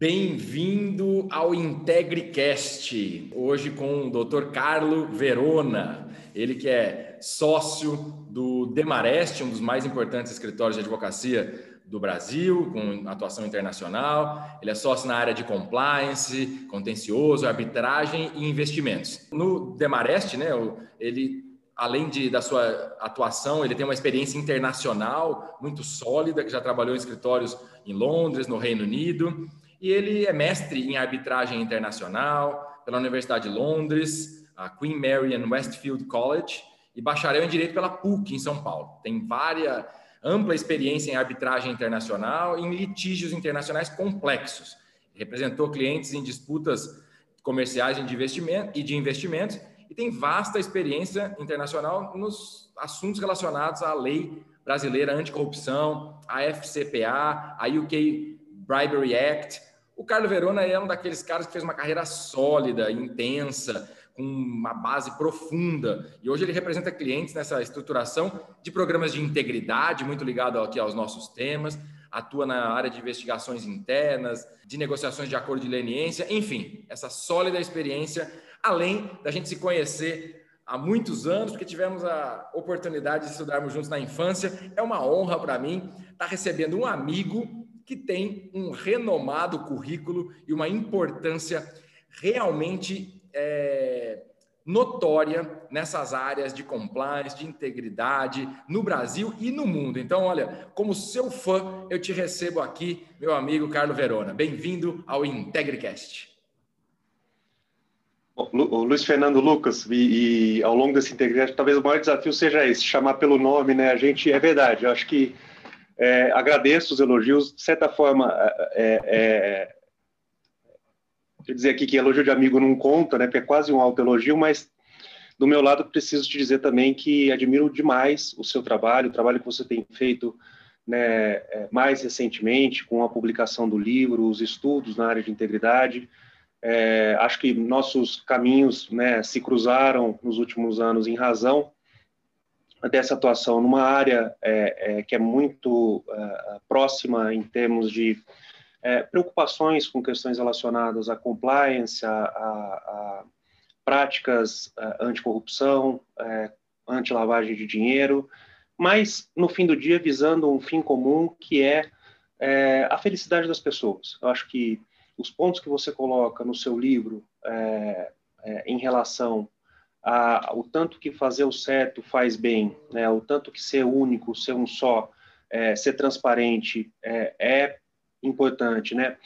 Bem-vindo ao IntegriCast, hoje com o Dr. Carlo Verona, ele que é sócio do Demarest, um dos mais importantes escritórios de advocacia do Brasil, com atuação internacional. Ele é sócio na área de compliance, contencioso, arbitragem e investimentos. No Demarest, né, ele além de, da sua atuação, ele tem uma experiência internacional muito sólida, que já trabalhou em escritórios em Londres, no Reino Unido e ele é mestre em arbitragem internacional pela Universidade de Londres, a Queen Mary and Westfield College, e bacharel em Direito pela PUC, em São Paulo. Tem várias ampla experiência em arbitragem internacional e em litígios internacionais complexos. Representou clientes em disputas comerciais de investimento e de investimentos e tem vasta experiência internacional nos assuntos relacionados à lei brasileira anticorrupção, a FCPA, a UK Bribery Act, o Carlos Verona é um daqueles caras que fez uma carreira sólida, intensa, com uma base profunda. E hoje ele representa clientes nessa estruturação de programas de integridade, muito ligado aqui aos nossos temas, atua na área de investigações internas, de negociações de acordo de leniência, enfim, essa sólida experiência, além da gente se conhecer há muitos anos, porque tivemos a oportunidade de estudarmos juntos na infância. É uma honra para mim estar recebendo um amigo que tem um renomado currículo e uma importância realmente é, notória nessas áreas de compliance, de integridade no Brasil e no mundo. Então, olha, como seu fã, eu te recebo aqui, meu amigo Carlos Verona. Bem-vindo ao IntegriCast. Luiz Fernando Lucas, e, e, ao longo desse integridade, talvez o maior desafio seja esse, chamar pelo nome, né? A gente, é verdade, eu acho que é, agradeço os elogios. De certa forma, é, é, quer dizer aqui que elogio de amigo não conta, né? Porque é quase um autoelogio, mas do meu lado preciso te dizer também que admiro demais o seu trabalho, o trabalho que você tem feito né, é, mais recentemente com a publicação do livro, os estudos na área de integridade. É, acho que nossos caminhos né, se cruzaram nos últimos anos em razão dessa atuação numa área é, é, que é muito é, próxima em termos de é, preocupações com questões relacionadas à compliance, a, a, a práticas é, anticorrupção, é, anti-lavagem de dinheiro, mas no fim do dia visando um fim comum que é, é a felicidade das pessoas. Eu acho que os pontos que você coloca no seu livro em relação a, o tanto que fazer o certo faz bem, né, o tanto que ser único, ser um só, é, ser transparente é, é, importante, né?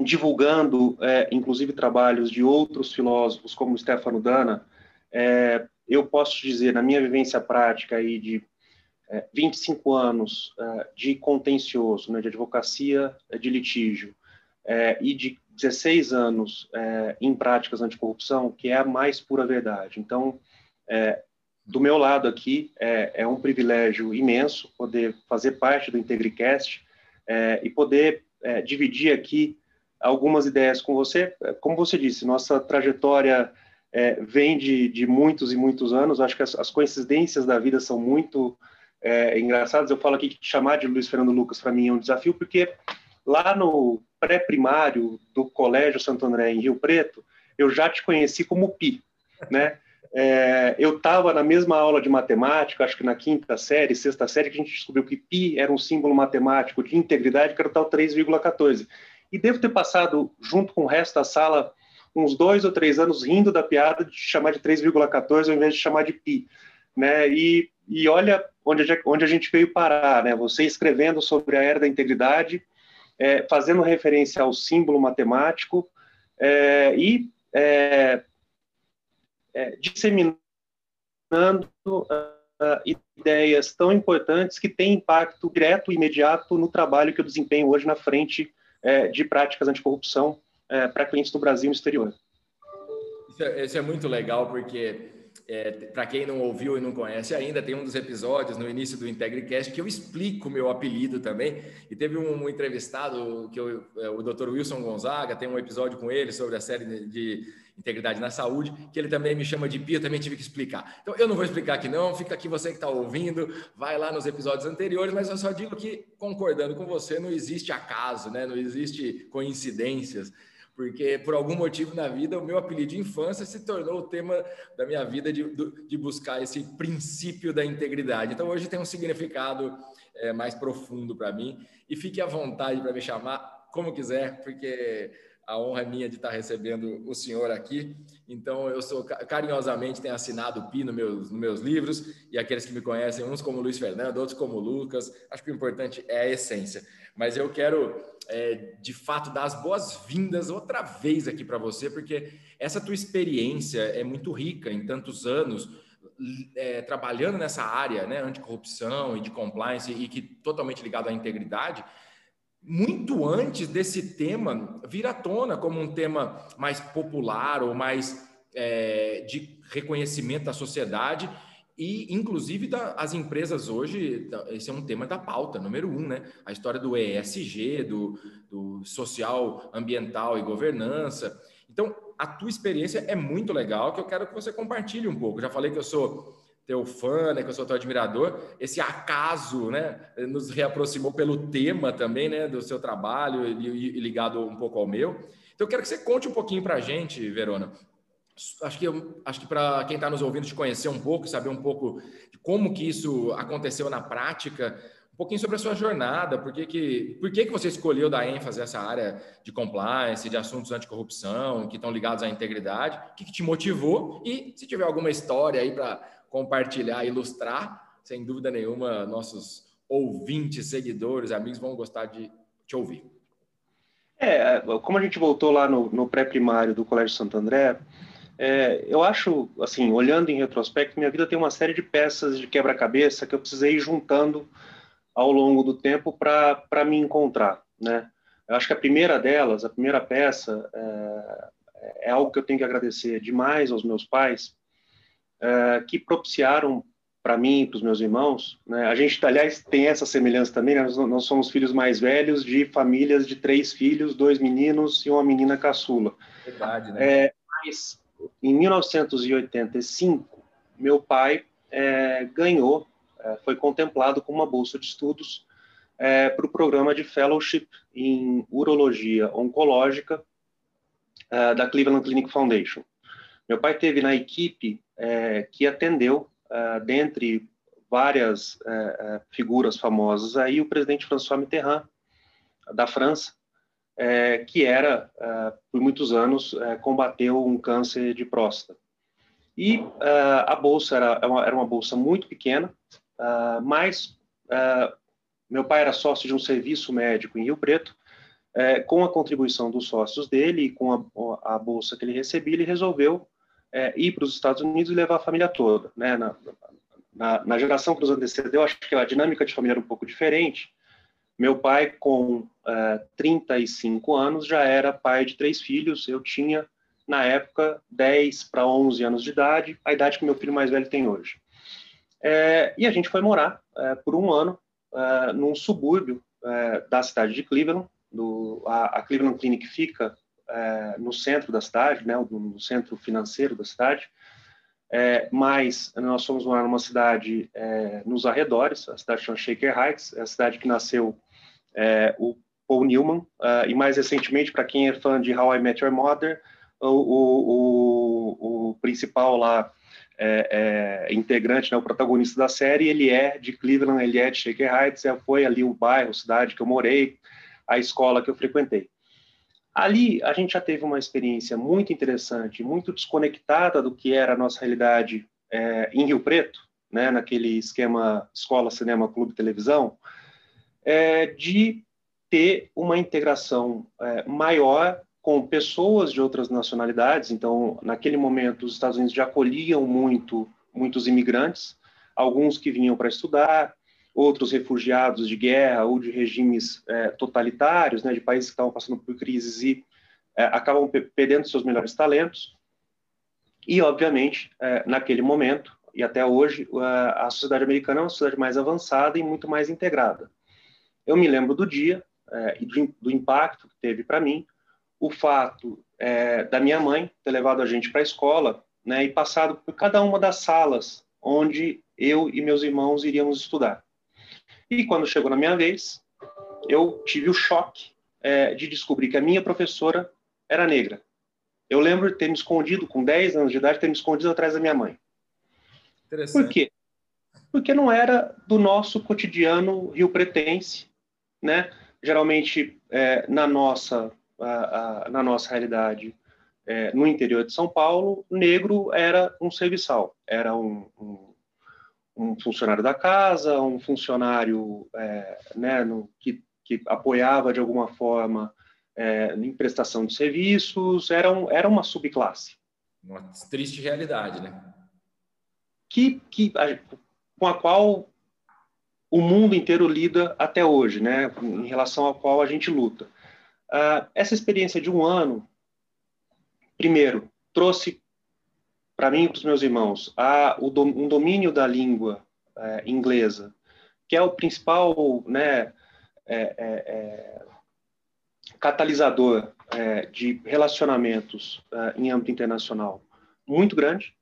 Divulgando, é, inclusive, trabalhos de outros filósofos, como Stefano Dana, é, eu posso dizer, na minha vivência prática aí de 25 é, anos é, de contencioso, né, de advocacia de litígio, e de 16 anos é, em práticas anticorrupção, que é a mais pura verdade. Então, é, do meu lado aqui, é, é, um privilégio imenso poder fazer parte do IntegriCast é, e poder é, dividir aqui algumas ideias com você. Como você disse, nossa trajetória é, vem de, de, muitos e muitos anos. Acho que as, as coincidências da vida são muito engraçadas. Eu falo aqui que chamar de Luiz Fernando Lucas para mim é um desafio, porque lá no pré-primário do Colégio Santo André em Rio Preto, eu já te conheci como Pi, né? É, eu estava na mesma aula de matemática, acho que na quinta série, sexta série, que a gente descobriu que pi era um símbolo matemático de integridade, que era o tal 3,14. E devo ter passado, junto com o resto da sala, uns dois ou três anos rindo da piada de chamar de 3,14 ao invés de chamar de pi. Né? E, e olha onde, onde a gente veio parar, né? Você escrevendo sobre a era da integridade, é, fazendo referência ao símbolo matemático é, e é, é disseminando ideias tão importantes que têm impacto direto e imediato no trabalho que eu desempenho hoje na frente é, de práticas anticorrupção é, para clientes do Brasil e no exterior. Isso é, isso é muito legal, porque é, para quem não ouviu e não conhece ainda, tem um dos episódios no início do IntegriCast que eu explico o meu apelido também. E teve um, um entrevistado, que eu, é, o Dr. Wilson Gonzaga, tem um episódio com ele sobre a série de, de integridade na saúde, que ele também me chama de Pia, também tive que explicar. Então, eu não vou explicar aqui não, fica aqui você que está ouvindo, vai lá nos episódios anteriores, mas eu só digo que, concordando com você, não existe acaso, né? não existe coincidências porque por algum motivo na vida o meu apelido de infância se tornou o tema da minha vida de, de buscar esse princípio da integridade. Então hoje tem um significado é, mais profundo para mim e fique à vontade para me chamar como quiser, porque a honra é minha de estar recebendo o senhor aqui. Então, eu sou carinhosamente tenho assinado o PI meus, nos meus livros, e aqueles que me conhecem, uns como Luiz Fernando, outros como Lucas. Acho que o importante é a essência. Mas eu quero, é, de fato, dar as boas-vindas outra vez aqui para você, porque essa tua experiência é muito rica em tantos anos. É, trabalhando nessa área, né, anticorrupção e de compliance e que totalmente ligado à integridade, muito antes desse tema vir à tona como um tema mais popular ou mais é, de reconhecimento da sociedade e, inclusive, da, as empresas hoje, esse é um tema da pauta, número um, né? A história do ESG, do, do social, ambiental e governança. Então, a tua experiência é muito legal, que eu quero que você compartilhe um pouco. Já falei que eu sou teu fã, né, que eu sou teu admirador. Esse acaso, né, nos reaproximou pelo tema também, né, do seu trabalho e, e ligado um pouco ao meu. Então, eu quero que você conte um pouquinho para a gente, Verona, acho que, acho que para quem está nos ouvindo te conhecer um pouco, saber um pouco de como que isso aconteceu na prática, um pouquinho sobre a sua jornada, por que, que, por que, que você escolheu dar ênfase a essa área de compliance, de assuntos anticorrupção, que estão ligados à integridade, o que, que te motivou e se tiver alguma história aí para compartilhar, ilustrar, sem dúvida nenhuma, nossos ouvintes, seguidores, amigos vão gostar de te ouvir. É, como a gente voltou lá no, no pré-primário do Colégio Santo André, é, eu acho, assim, olhando em retrospecto, minha vida tem uma série de peças de quebra-cabeça que eu precisei ir juntando ao longo do tempo para me encontrar, né? Eu acho que a primeira delas, a primeira peça, é, é algo que eu tenho que agradecer demais aos meus pais, é, que propiciaram para mim e para os meus irmãos. Né? A gente, aliás, tem essa semelhança também, né? nós, nós, somos filhos mais velhos de famílias de três filhos, dois meninos e uma menina caçula. Verdade, né? É, mas em 1985, meu pai é, ganhou, é, foi contemplado com uma bolsa de estudos é, para o programa de fellowship em urologia oncológica é, da Cleveland Clinic Foundation. Meu pai teve na equipe é, que atendeu, é, dentre várias figuras famosas, aí o presidente François Mitterrand da França, é, que era, é, por muitos anos, é, combateu um câncer de próstata. E é, a bolsa era, uma, era uma bolsa muito pequena, é, mas é, meu pai era sócio de um serviço médico em Rio Preto, com a contribuição dos sócios dele e com a, a bolsa que ele recebia, ele resolveu ir para os Estados Unidos e levar a família toda. Né? Na, na, na geração que nos antecedeu, acho que a dinâmica de família era um pouco diferente, meu pai, com uh, é, 35 anos, já era pai de três filhos. Eu tinha, na época, 10 para 11 anos de idade, a idade que meu filho mais velho tem hoje. É, e a gente foi morar é, por um ano é, num subúrbio da cidade de Cleveland. Do, a, a, Cleveland Clinic fica no centro da cidade, né, no centro financeiro da cidade. É, mas nós fomos morar numa cidade é, nos arredores, a cidade chama Shaker Heights, é a cidade que nasceu é, o Paul Newman, uh, e mais recentemente, para quem é fã de How I Met Your Mother, o, o, o, o principal lá, é, é, integrante, né, o protagonista da série, ele é de Cleveland, ele é de Shaker Heights, é, foi ali o bairro, cidade que eu morei, a escola que eu frequentei. Ali a gente já teve uma experiência muito interessante, muito desconectada do que era a nossa realidade é, em Rio Preto, né, naquele esquema escola, cinema, clube, televisão, é, de ter uma integração é, maior com pessoas de outras nacionalidades. Então, naquele momento, os Estados Unidos já acolhiam muito muitos imigrantes. alguns que vinham para estudar, outros refugiados de guerra ou de regimes é, totalitários, né, de países que estavam passando por crises e é, acabam perdendo seus melhores talentos. E, obviamente, é, naquele momento, e até hoje, a sociedade americana é uma sociedade mais avançada e muito mais integrada. Eu me lembro do dia é, e do, do, impacto que teve para mim o fato é, da minha mãe ter levado a gente para a escola né, e passado por cada uma das salas onde eu e meus irmãos iríamos estudar. E quando chegou na minha vez, eu tive o choque é, de descobrir que a minha professora era negra. Eu lembro de ter me escondido, com 10 anos de idade, ter me escondido atrás da minha mãe. Por quê? Porque não era do nosso cotidiano rio-pretense, né? Geralmente, é, na, nossa, a, a, na nossa realidade, é, no interior de São Paulo, negro era um serviçal, era um, um, um funcionário da casa, um funcionário é, né, no, que, que apoiava de alguma forma é, em prestação de serviços, era, um, era uma subclasse. Uma triste realidade, né? Que, que, com a qual o mundo inteiro lida até hoje, né? Em relação à qual a gente luta. Uh, essa experiência de um ano, primeiro, trouxe para mim e para os meus irmãos a, o, um domínio da língua uh, inglesa, que é o principal, né? É, é, catalisador de relacionamentos em âmbito internacional muito grande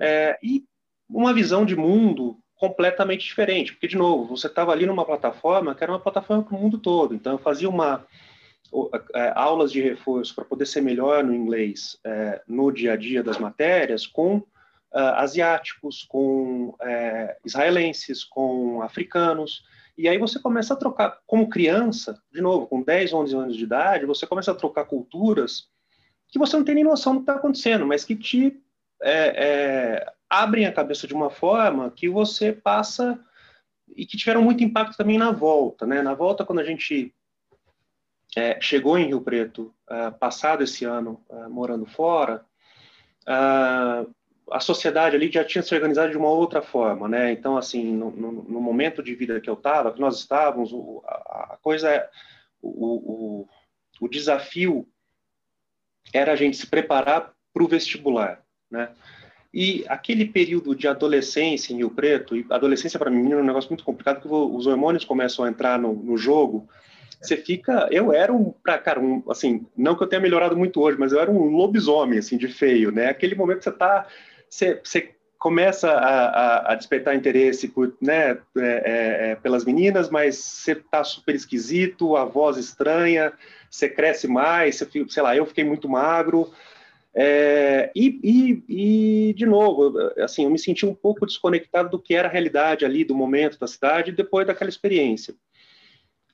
é, e uma visão de mundo completamente diferente, porque de novo você estava ali numa plataforma que era uma plataforma para o mundo todo, então eu fazia uma é, aulas de reforço para poder ser melhor no inglês é, no dia a dia das matérias com é, asiáticos, com israelenses, com africanos. E aí você começa a trocar, como criança, de novo, com 10, 11 anos de idade, você começa a trocar culturas que você não tem nem noção do que está acontecendo, mas que te é, é, abrem a cabeça de uma forma que você passa e que tiveram muito impacto também na volta, né? Na volta, quando a gente é, chegou em Rio Preto, uh, passado esse ano uh, morando fora, uh, a sociedade ali já tinha se organizado de uma outra forma, né? Então, assim, no, no, no momento de vida que eu estava, que nós estávamos, o, a, a, coisa, o, o, o desafio era a gente se preparar para o vestibular, né? E aquele período de adolescência em Rio Preto, e adolescência para mim é um negócio muito complicado, porque os hormônios começam a entrar no, no jogo, você fica. Eu era um, pra, cara, um, assim, não que eu tenha melhorado muito hoje, mas eu era um lobisomem, assim, de feio, né? Aquele momento que você está você, você começa a, a, a, despertar interesse por, né, é, é, é pelas meninas, mas você tá super esquisito, a voz estranha, você cresce mais, você sei lá, eu fiquei muito magro. É, e, e, e, de novo, assim, eu me senti um pouco desconectado do que era a realidade ali, do momento da cidade, depois daquela experiência.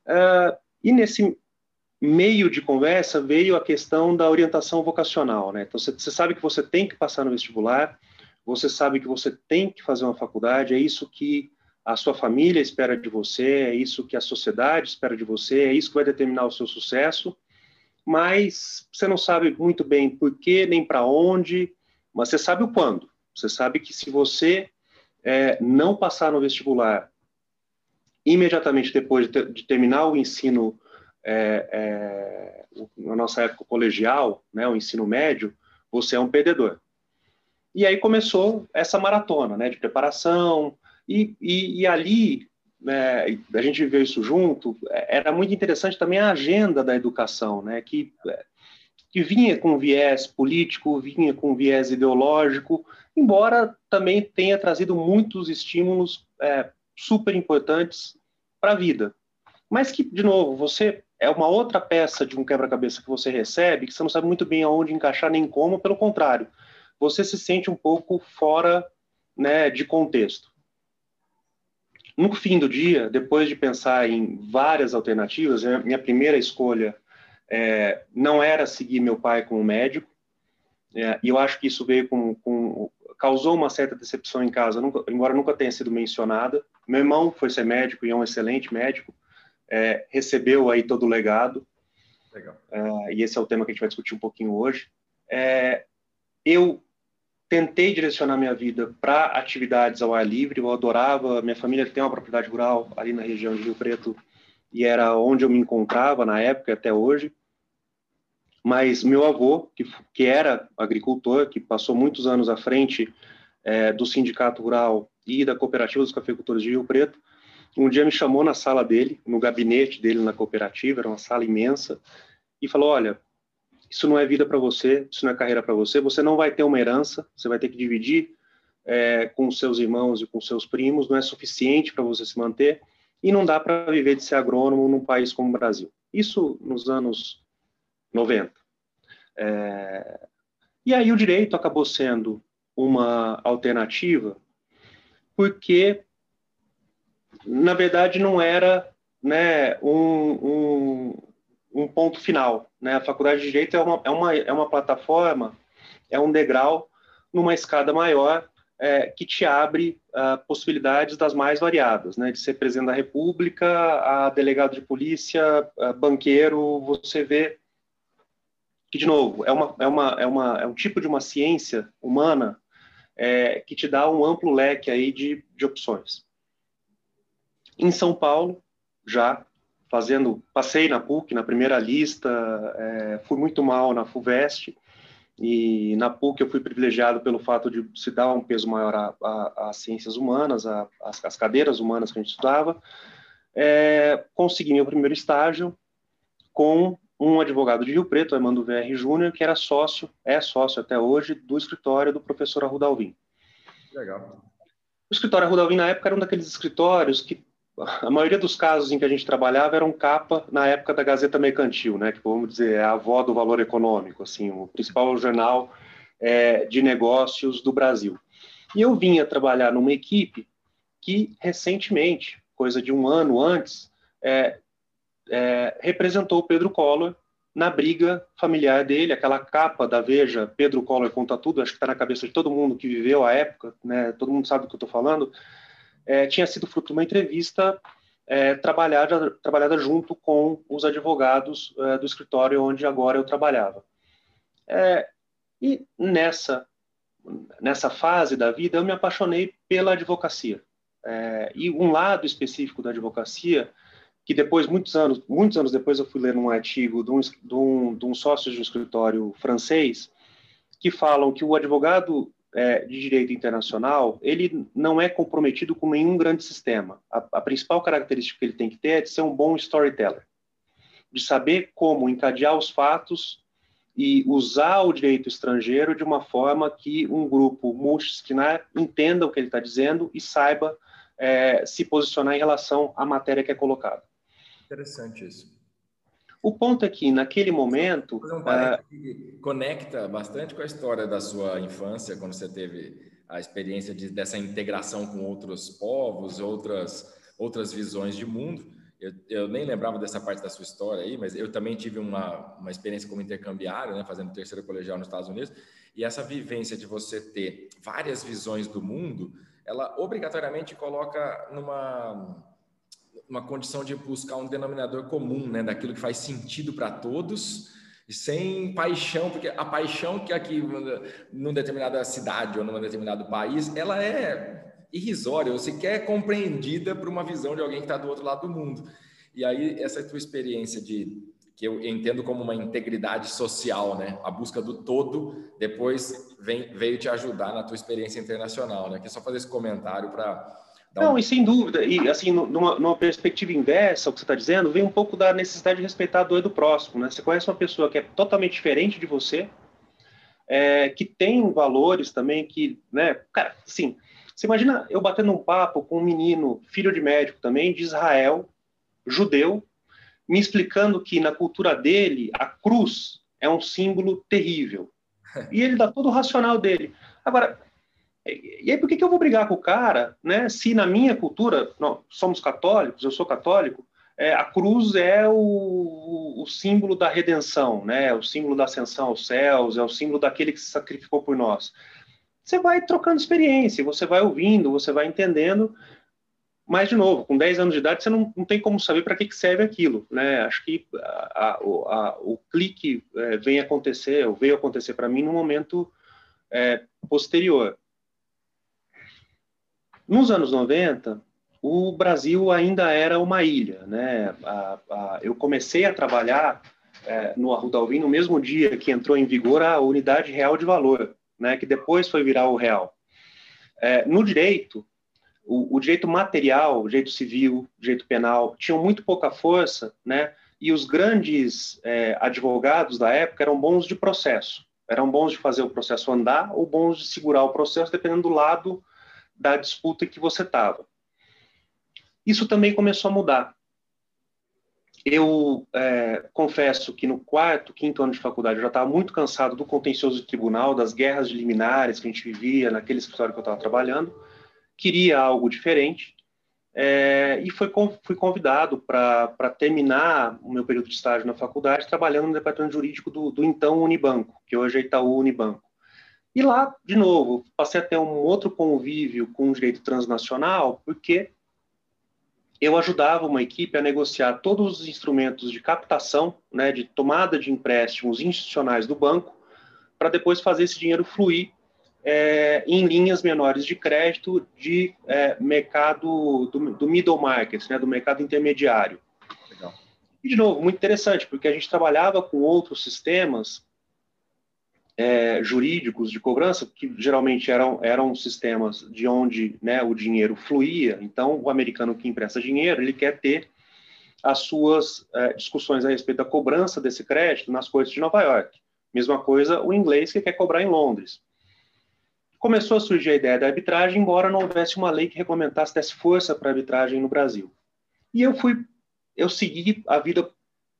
Uh, e nesse meio de conversa veio a questão da orientação vocacional, né? Então, você, sabe que você tem que passar no vestibular, você sabe que você tem que fazer uma faculdade, é isso que a sua família espera de você, é isso que a sociedade espera de você, é isso que vai determinar o seu sucesso, mas você não sabe muito bem por quê, nem para onde, mas você sabe o quando. Você sabe que se você é, não passar no vestibular imediatamente depois de, ter, de terminar o ensino é, é, na nossa época colegial, né, o ensino médio, você é um perdedor. E aí começou essa maratona né, de preparação, e, e, e ali né, a gente viveu isso junto, era muito interessante também a agenda da educação, né, que, que vinha com viés político, vinha com viés ideológico, embora também tenha trazido muitos estímulos é, super importantes para a vida. Mas que, de novo, você é uma outra peça de um quebra-cabeça que você recebe, que você não sabe muito bem aonde encaixar nem como, pelo contrário, você se sente um pouco fora né, de contexto. No fim do dia, depois de pensar em várias alternativas, minha primeira escolha é, não era seguir meu pai como médico, é, e eu acho que isso veio com, com, causou uma certa decepção em casa, nunca, embora nunca tenha sido mencionada. Meu irmão foi ser médico e é um excelente médico, é, recebeu aí todo o legado. É, e esse é o tema que a gente vai discutir um pouquinho hoje. É, eu tentei direcionar minha vida para atividades ao ar livre. Eu adorava, minha família tem uma propriedade rural ali na região de Rio Preto e era onde eu me encontrava na época até hoje. Mas meu avô, que, que era agricultor, que passou muitos anos à frente é, do sindicato rural e da cooperativa dos cafeicultores de Rio Preto, um dia me chamou na sala dele, no gabinete dele na cooperativa, era uma sala imensa, e falou: Olha, isso não é vida para você, isso não é carreira para você, você não vai ter uma herança, você vai ter que dividir é, com seus irmãos e com seus primos, não é suficiente para você se manter, e não dá para viver de ser agrônomo num país como o Brasil. Isso nos anos 90. É... E aí o direito acabou sendo uma alternativa, porque, na verdade, não era né, um, um, um ponto final. Né? A faculdade de Direito é uma, é, uma, é uma plataforma, é um degrau numa escada maior é, que te abre uh, possibilidades das mais variadas, né? De ser presidente da República, a delegado de polícia, banqueiro, você vê que de novo é uma é uma é uma é um tipo de uma ciência humana é, que te dá um amplo leque aí de, de opções. Em São Paulo, já fazendo, passei na PUC na primeira lista, é, fui muito mal na FUVEST, e na PUC eu fui privilegiado pelo fato de se dar um peso maior às ciências humanas, às cadeiras humanas que a gente estudava. É, consegui meu primeiro estágio com um advogado de Rio Preto, Armando VR Júnior, que era sócio, é sócio até hoje, do escritório do professor Arruda Alvim. Legal. O escritório Arruda Alvim, na época, era um daqueles escritórios que a maioria dos casos em que a gente trabalhava eram capa na época da Gazeta Mercantil, né, que vamos dizer é a avó do valor econômico, assim, o principal jornal é, de negócios do Brasil. E eu vinha trabalhar numa equipe que recentemente, coisa de um ano antes, é, é, representou o Pedro Collor na briga familiar dele, aquela capa da Veja, Pedro Collor conta tudo, acho que está na cabeça de todo mundo que viveu a época, né, todo mundo sabe do que eu estou falando, é, tinha sido fruto de uma entrevista é, trabalhada, trabalhada junto com os advogados é, do escritório onde agora eu trabalhava. É, e nessa, nessa fase da vida eu me apaixonei pela advocacia. É, e um lado específico da advocacia, que depois, muitos anos, muitos anos depois, eu fui ler um artigo de um, de um, de um sócio de um escritório francês, que falam que o advogado é, de direito internacional, ele não é comprometido com nenhum grande sistema. A, a, principal característica que ele tem que ter é de ser um bom storyteller, de saber como encadear os fatos e usar o direito estrangeiro de uma forma que um grupo multidisciplinar entenda o que ele está dizendo e saiba é, se posicionar em relação à matéria que é colocada. Interessante isso. O ponto é que, naquele momento. Um uh, que conecta bastante com a história da sua infância, quando você teve a experiência de, dessa integração com outros povos, outras, outras visões de mundo. Eu, eu, nem lembrava dessa parte da sua história aí, mas eu também tive uma, uma experiência como intercambiário, né, fazendo terceiro colegial nos Estados Unidos, e essa vivência de você ter várias visões do mundo, ela obrigatoriamente coloca numa uma condição de buscar um denominador comum, né, daquilo que faz sentido para todos, sem paixão, porque a paixão que aqui numa determinada cidade ou num determinado país, ela é irrisória, ou sequer compreendida por uma visão de alguém que está do outro lado do mundo. E aí essa tua experiência de que eu entendo como uma integridade social, né? A busca do todo, depois vem, veio te ajudar na tua experiência internacional, né? Que é só fazer esse comentário para não, e sem dúvida, e assim, numa, numa perspectiva inversa, o que você está dizendo, vem um pouco da necessidade de respeitar a dor do próximo, né? Você conhece uma pessoa que é totalmente diferente de você, é, que tem valores também que, né, cara, sim, você imagina eu batendo um papo com um menino, filho de médico também, de Israel, judeu, me explicando que na cultura dele, a cruz é um símbolo terrível. E ele dá todo o racional dele. Agora, e aí, por que, que eu vou brigar com o cara, né? Se na minha cultura, nós somos católicos, eu sou católico, é, a cruz é o, o, símbolo da redenção, né? O símbolo da ascensão aos céus, é o símbolo daquele que se sacrificou por nós. Você vai trocando experiência, você vai ouvindo, você vai entendendo, mas, de novo, com 10 anos de idade, você não, não tem como saber para que, que serve aquilo, né? Acho que a, a, a, o clique é, vem acontecer, ou veio acontecer para mim no momento é, posterior. Nos anos 90, o Brasil ainda era uma ilha. Né? A, a, eu comecei a trabalhar é, no Arruda Alvim no mesmo dia que entrou em vigor a unidade real de valor, né? que depois foi virar o real. É, no direito, o, o, direito material, o direito civil, o direito penal, tinham muito pouca força, né? e os grandes é, advogados da época eram bons de processo. Eram bons de fazer o processo andar ou bons de segurar o processo, dependendo do lado da disputa que você estava. Isso também começou a mudar. Eu é, confesso que no quarto, quinto ano de faculdade eu já estava muito cansado do contencioso de tribunal, das guerras de liminares que a gente vivia naquele escritório que eu estava trabalhando. Queria algo diferente é, e foi, fui convidado para terminar o meu período de estágio na faculdade trabalhando no departamento jurídico do, do então Unibanco, que hoje é Itaú Unibanco. E lá, de novo, passei a ter um outro convívio com o direito transnacional, porque eu ajudava uma equipe a negociar todos os instrumentos de captação, né, de tomada de empréstimos institucionais do banco, para depois fazer esse dinheiro fluir é, em linhas menores de crédito de é, mercado do, do, middle market, né, do mercado intermediário. Legal. E, de novo, muito interessante, porque a gente trabalhava com outros sistemas é, jurídicos de cobrança, que geralmente eram, eram sistemas de onde né, o dinheiro fluía. Então, o americano que empresta dinheiro, ele quer ter as suas é, discussões a respeito da cobrança desse crédito nas cortes de Nova York. Mesma coisa o inglês que quer cobrar em Londres. Começou a surgir a ideia da arbitragem, embora não houvesse uma lei que regulamentasse, desse força para a arbitragem no Brasil. E eu fui, eu segui a vida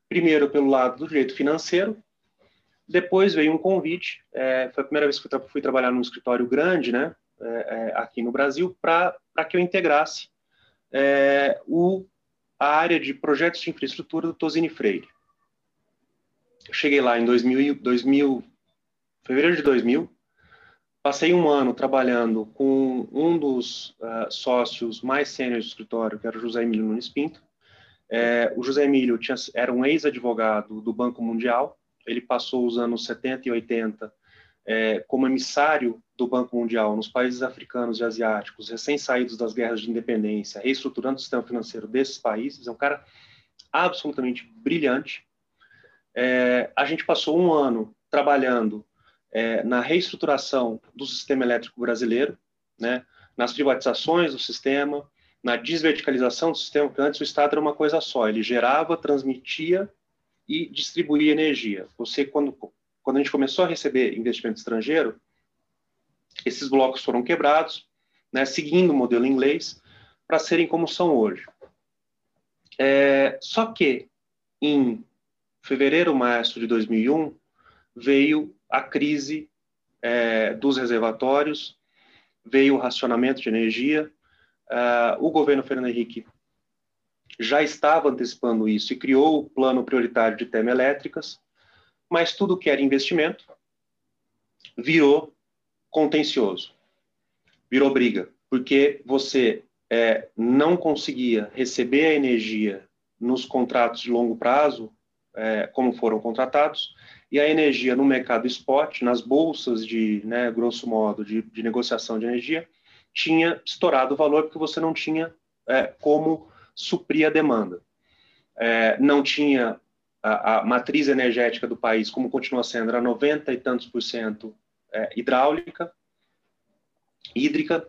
primeiro pelo lado do direito financeiro, depois veio um convite, é, foi a primeira vez que eu fui trabalhar num escritório grande, né, é, é, aqui no Brasil, para que eu integrasse é, o, a área de projetos de infraestrutura do Tosini Freire. Eu cheguei lá em 2000, 2000, fevereiro de 2000, passei um ano trabalhando com um dos uh, sócios mais sêniores do escritório, que era o José Emílio Nunes Pinto. É, o José Emílio tinha, era um ex-advogado do Banco Mundial, ele passou os anos 70 e 80 é, como emissário do Banco Mundial nos países africanos e asiáticos, recém-saídos das guerras de independência, reestruturando o sistema financeiro desses países. É um cara absolutamente brilhante. É, a gente passou um ano trabalhando é, na reestruturação do sistema elétrico brasileiro, né, nas privatizações do sistema, na desverticalização do sistema, porque antes o Estado era uma coisa só, ele gerava, transmitia e distribuir energia. Você, quando, quando a gente começou a receber investimento estrangeiro, esses blocos foram quebrados, né, seguindo o modelo inglês, para serem como são hoje. É, só que em fevereiro, março de 2001, veio a crise é, dos reservatórios, veio o racionamento de energia. Uh, o governo Fernando Henrique já estava antecipando isso e criou o plano prioritário de termoelétricas, mas tudo que era investimento virou contencioso, virou briga, porque você é, não conseguia receber a energia nos contratos de longo prazo, é, como foram contratados, e a energia no mercado spot, nas bolsas de, né, grosso modo, de, de negociação de energia, tinha estourado o valor porque você não tinha é, como suprir a demanda. É, não tinha a, a, matriz energética do país, como continua sendo, era 90 e tantos por cento é, hidráulica, hídrica,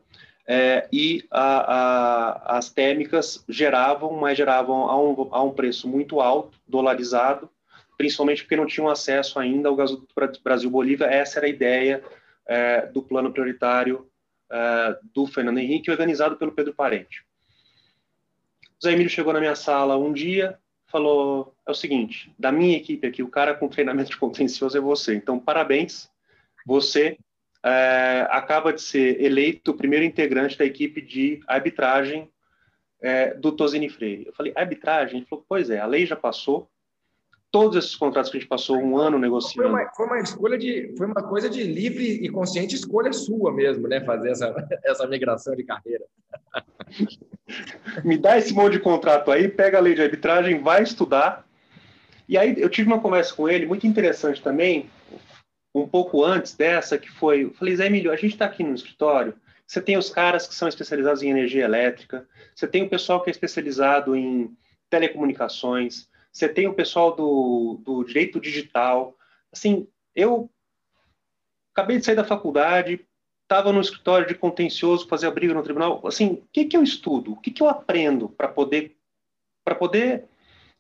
é, e a, as térmicas geravam, mas geravam a um, a um preço muito alto, dolarizado, principalmente porque não tinham acesso ainda ao gasoduto Brasil-Bolívia. Essa era a ideia é, do plano prioritário é, do Fernando Henrique, organizado pelo Pedro Parente. Zé Emílio chegou na minha sala um dia, falou: é o seguinte, da minha equipe aqui, o cara com treinamento de contencioso é você. Então, parabéns, você é, acaba de ser eleito o primeiro integrante da equipe de arbitragem é, do Tosini Freire. Eu falei: arbitragem? Ele falou: pois é, a lei já passou. Todos esses contratos que a gente passou um ano negociando. Foi uma, foi uma escolha de, foi uma coisa de livre e consciente escolha sua mesmo, né? Fazer essa, essa migração de carreira. Me dá esse monte de contrato aí, pega a lei de arbitragem, vai estudar. E aí eu tive uma conversa com ele, muito interessante também. um pouco antes dessa, que foi, eu falei, Zé Emílio, a gente está aqui no escritório, você tem os caras que são especializados em energia elétrica, você tem o pessoal que é especializado em telecomunicações, você tem o pessoal do, do direito digital. Assim, eu acabei de sair da faculdade, estava no escritório de contencioso, fazia briga no tribunal. Assim, o que, que eu estudo? O que, que eu aprendo para poder para poder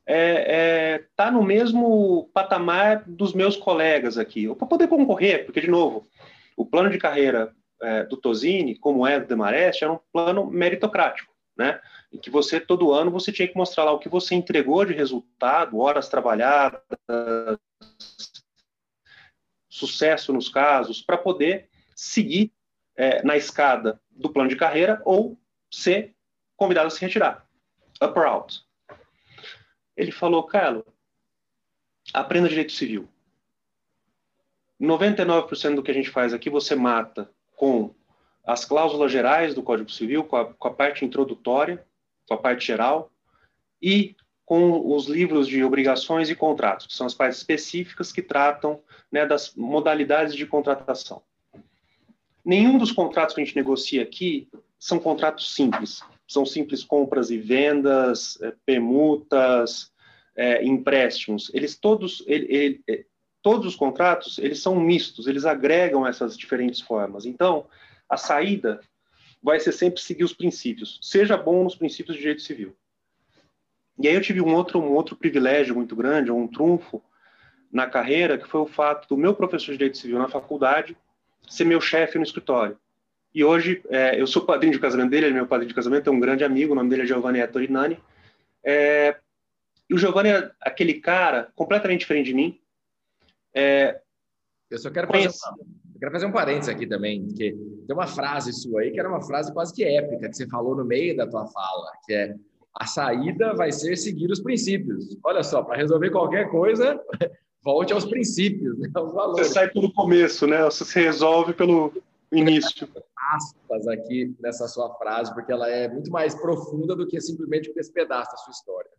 estar é, é, tá no mesmo patamar dos meus colegas aqui, ou para poder concorrer, porque, de novo, o plano de carreira é, do Tosini, como é do Demarest, era um plano meritocrático, né? Em que você, todo ano, você tinha que mostrar lá o que você entregou de resultado, horas trabalhadas, sucesso nos casos, para poder seguir é, na escada do plano de carreira ou ser convidado a se retirar. Up or out. Ele falou, Carlos, aprenda direito civil. 99% do que a gente faz aqui você mata com as cláusulas gerais do Código Civil, com a, com a parte introdutória, com a parte geral, e com os livros de obrigações e contratos, que são as partes específicas que tratam né, das modalidades de contratação. Nenhum dos contratos que a gente negocia aqui são contratos simples são simples compras e vendas, é, permutas, é, empréstimos. Eles todos, ele, ele, é, todos os contratos, eles são mistos, eles agregam essas diferentes formas. Então, a saída vai ser sempre seguir os princípios. Seja bom nos princípios de direito civil. E aí eu tive um outro, um outro privilégio muito grande, um trunfo na carreira, que foi o fato do meu professor de direito civil na faculdade ser meu chefe no escritório. E hoje, é, eu sou padrinho de casamento dele, ele é meu padrinho de casamento, é um grande amigo, o nome dele é Giovanni Etorinani. É, e o Giovanni é aquele cara completamente diferente de mim. É, eu só quero fazer, uma, eu quero fazer um parênteses aqui também, porque tem uma frase sua aí que era uma frase quase que épica, que você falou no meio da tua fala, que é a saída vai ser seguir os princípios. Olha só, para resolver qualquer coisa, volte aos princípios, né, aos valores. Você sai pelo começo, né? Você se resolve pelo início aspas aqui nessa sua frase, porque ela é muito mais profunda do que simplesmente esse pedaço da sua história.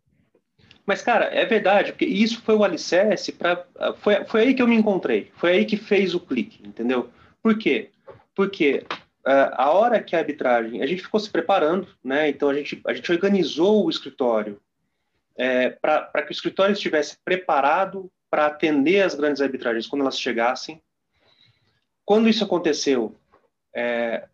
Mas, cara, é verdade, porque isso foi o alicerce para. Foi, foi aí que eu me encontrei, foi aí que fez o clique, entendeu? Por quê? Porque uh, a hora que a arbitragem. A gente ficou se preparando, né? Então a gente, a gente organizou o escritório é, para que o escritório estivesse preparado para atender as grandes arbitragens quando elas chegassem. Quando isso aconteceu, é,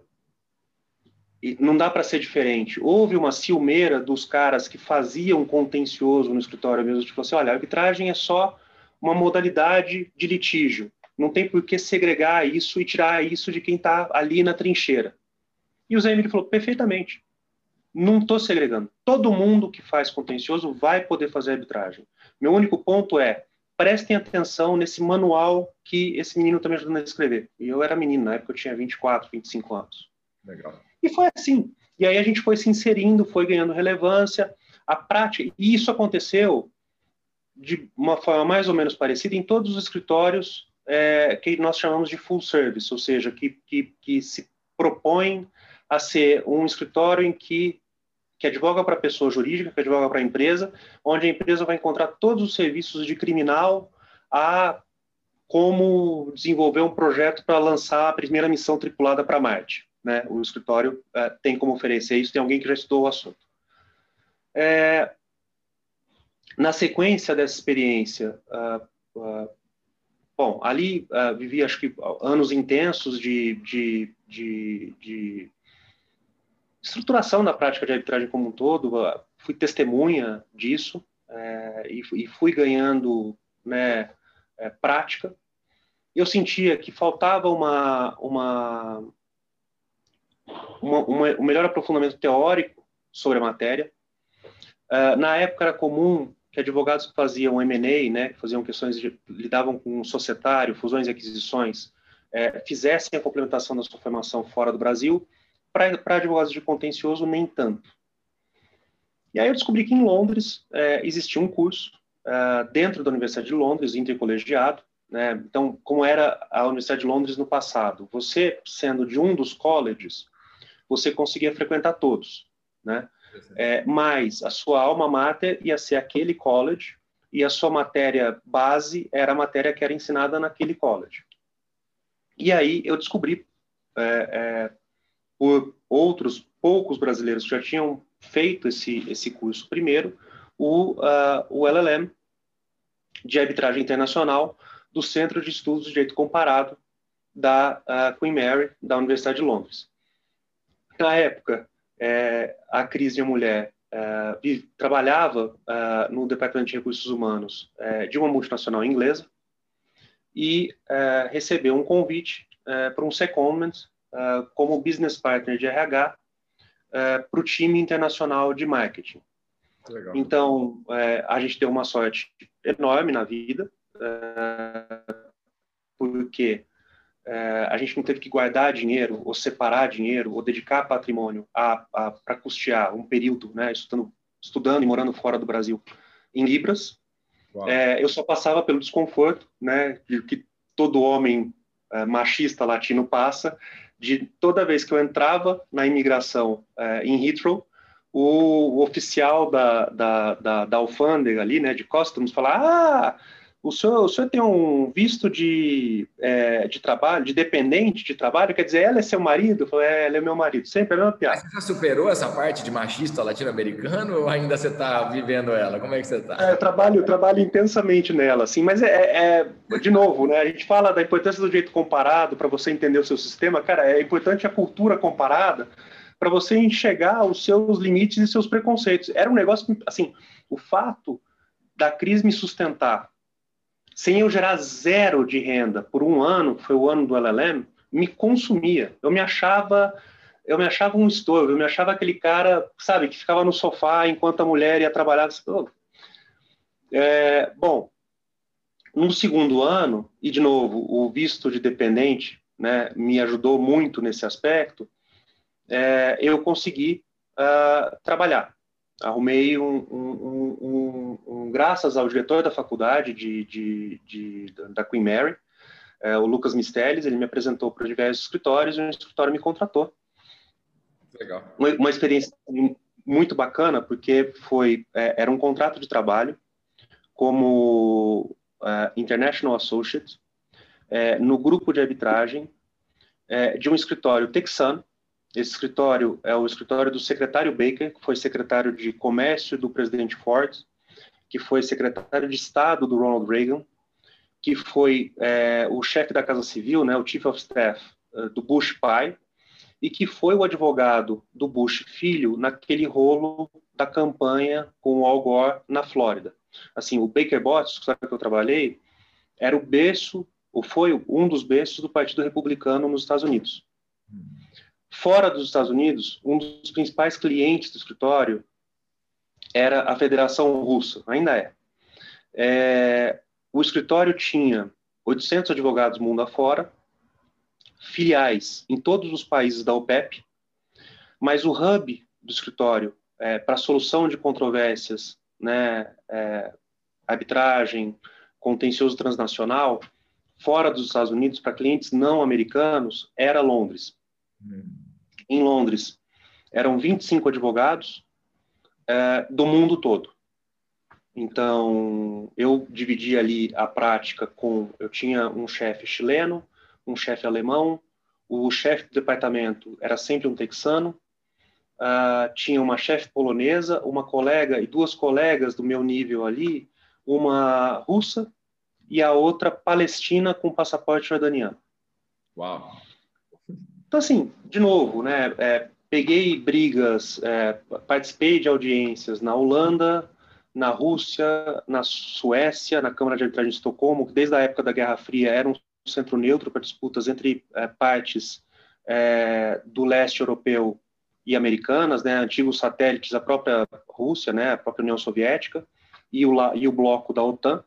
não dá para ser diferente. Houve uma ciumeira dos caras que faziam contencioso no escritório mesmo, tipo assim, olha, arbitragem é só uma modalidade de litígio. Não tem por que segregar isso e tirar isso de quem está ali na trincheira. E o Zé Emílio falou, perfeitamente. Não estou segregando. Todo mundo que faz contencioso vai poder fazer arbitragem. Meu único ponto é, prestem atenção nesse manual que esse menino está me ajudando a escrever. E eu era menino, na época eu tinha 24, 25 anos. Legal. E foi assim. E aí a gente foi se inserindo, foi ganhando relevância. A prática, e isso aconteceu de uma forma mais ou menos parecida em todos os escritórios é, que nós chamamos de full service, ou seja, que, que, que se propõem a ser um escritório em que que advoga para a pessoa jurídica, que advoga para a empresa, onde a empresa vai encontrar todos os serviços de criminal a como desenvolver um projeto para lançar a primeira missão tripulada para Marte. Né? O escritório é, tem como oferecer isso, tem alguém que já estudou o assunto. É, na sequência dessa experiência, uh, uh, bom, ali uh, vivi acho que anos intensos de, de, de, de estruturação da prática de arbitragem como um todo, fui testemunha disso é, e, e, fui ganhando né, é, prática. Eu sentia que faltava uma, uma, uma, uma, um melhor aprofundamento teórico sobre a matéria. Uh, na época era comum que advogados que faziam M&A, né, faziam questões de, lidavam com societário, fusões e aquisições, é, fizessem a complementação da sua formação fora do Brasil para advogados de contencioso, nem tanto. E aí eu descobri que em Londres é, existia um curso é, dentro da Universidade de Londres, intercolegiado. Né? Então, como era a Universidade de Londres no passado? Você, sendo de um dos colleges, você conseguia frequentar todos. Né? É, mas a sua alma mater ia ser aquele college e a sua matéria base era a matéria que era ensinada naquele college. E aí eu descobri, é, é, por outros poucos brasileiros que já tinham feito esse, esse curso primeiro, o, uh, o LLM de arbitragem internacional do Centro de Estudos de Direito Comparado da uh, Queen Mary, da Universidade de Londres. Na época, é, a Cris de Mulher é, trabalhava é, no Departamento de Recursos Humanos é, de uma multinacional inglesa e é, recebeu um convite é, para um secondment como business partner de RH para o time internacional de marketing. Legal. Então, a gente deu uma sorte enorme na vida, porque é, a gente não teve que guardar dinheiro, ou separar dinheiro, ou dedicar patrimônio para custear um período, né, estudando, estudando e morando fora do Brasil em libras. É, eu só passava pelo desconforto, né, de que todo homem é, machista latino passa, de toda vez que eu entrava na imigração é, em Heathrow, o, o oficial da, da, da, da alfândega ali, né, de customs, falar, ah, o senhor, o senhor tem um visto de, é, de trabalho, de dependente de trabalho, quer dizer, ela é seu marido? Falei, é, ela é meu marido, sempre é a mesma piada. Mas você já superou essa parte de machista latino-americano ou ainda você está vivendo ela? Como é que você está? É, eu trabalho, eu trabalho intensamente nela, assim, mas é, é, é, de novo, né, a gente fala da importância do jeito comparado para você entender o seu sistema, cara, é importante a cultura comparada para você enxergar os seus limites e seus preconceitos. Era um negócio, assim, o fato da crise me sustentar sem eu gerar zero de renda por um ano, que foi o ano do LLM, me consumia. Eu me achava eu me achava um estorvo, eu me achava aquele cara, sabe, que ficava no sofá enquanto a mulher ia trabalhar. É, bom, no segundo ano, e de novo, o visto de dependente né, me ajudou muito nesse aspecto, é, eu consegui uh, trabalhar arrumei um, um, um, graças ao diretor da faculdade de, de, de da Queen Mary, é, o Lucas Misteles, ele me apresentou para diversos escritórios e um escritório me contratou. Legal. Uma, uma experiência muito bacana porque foi é, era um contrato de trabalho como uh, International Associate é, no grupo de arbitragem é, de um escritório texano esse escritório é o escritório do secretário Baker, que foi secretário de comércio do presidente Ford, que foi secretário de Estado do Ronald Reagan, que foi é, o chefe da Casa Civil, né, o Chief of Staff uh, do Bush pai, e que foi o advogado do Bush filho naquele rolo da campanha com o Al Gore na Flórida. Assim, o Baker Botts, que eu trabalhei, era o berço, ou foi um dos berços do Partido Republicano nos Estados Unidos. Fora dos Estados Unidos, um dos principais clientes do escritório era a Federação Russa, ainda é. é o escritório tinha 800 advogados mundo afora, filiais em todos os países da OPEP, mas o hub do escritório é, para solução de controvérsias, né, é, arbitragem, contencioso transnacional, fora dos Estados Unidos, para clientes não americanos, era Londres. Hum em Londres, eram 25 advogados é, do mundo todo. Então, eu dividi ali a prática com. Eu tinha um chefe chileno, um chefe alemão, o chefe do departamento era sempre um texano, uh, tinha uma chefe polonesa, uma colega e duas colegas do meu nível ali, uma russa e a outra palestina com passaporte jordaniano. Uau! Então, assim, de novo, né, é, peguei brigas, é, participei de audiências na Holanda, na Rússia, na Suécia, na Câmara de Arbitragem de Estocolmo, que desde a época da Guerra Fria era um centro neutro para disputas entre é, partes é, do leste europeu e americanas, né, antigos satélites da própria Rússia, né, a própria União Soviética, e o, e o bloco da OTAN.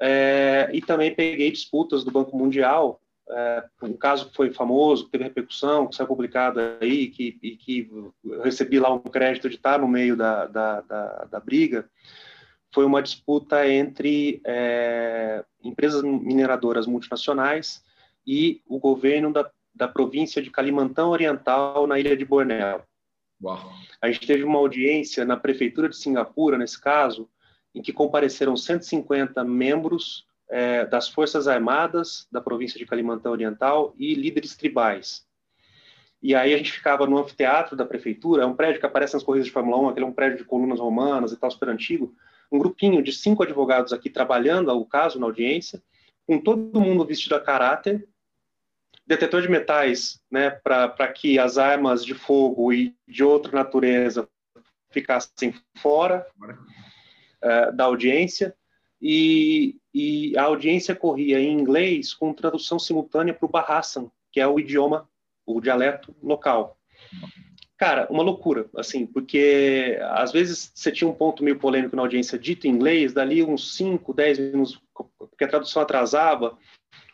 É, e também peguei disputas do Banco Mundial é, um caso que foi famoso, que teve repercussão, que saiu publicado aí, que, e que recebi lá um crédito de estar no meio da, da, da, da briga, foi uma disputa entre é, empresas mineradoras multinacionais e o governo da, da província de Kalimantan Oriental, na ilha de Bornéu. Uau. A gente teve uma audiência na prefeitura de Singapura, nesse caso, em que compareceram 150 membros é, das Forças Armadas da província de Kalimantan Oriental e líderes tribais. E aí a gente ficava no anfiteatro da prefeitura, é um prédio que aparece nas corridas de Fórmula 1, aquele é um prédio de colunas romanas e tal, super antigo. Um grupinho de cinco advogados aqui trabalhando o caso na audiência, com todo mundo vestido a caráter, detetor de metais, né, para que as armas de fogo e de outra natureza ficassem fora uh, da audiência, e, e, a audiência corria em inglês com tradução simultânea para o Bahassan, que é o idioma, o dialeto local. Cara, uma loucura, assim, porque às vezes você tinha um ponto meio polêmico na audiência dito em inglês, dali uns 5, 10 minutos, porque a tradução atrasava,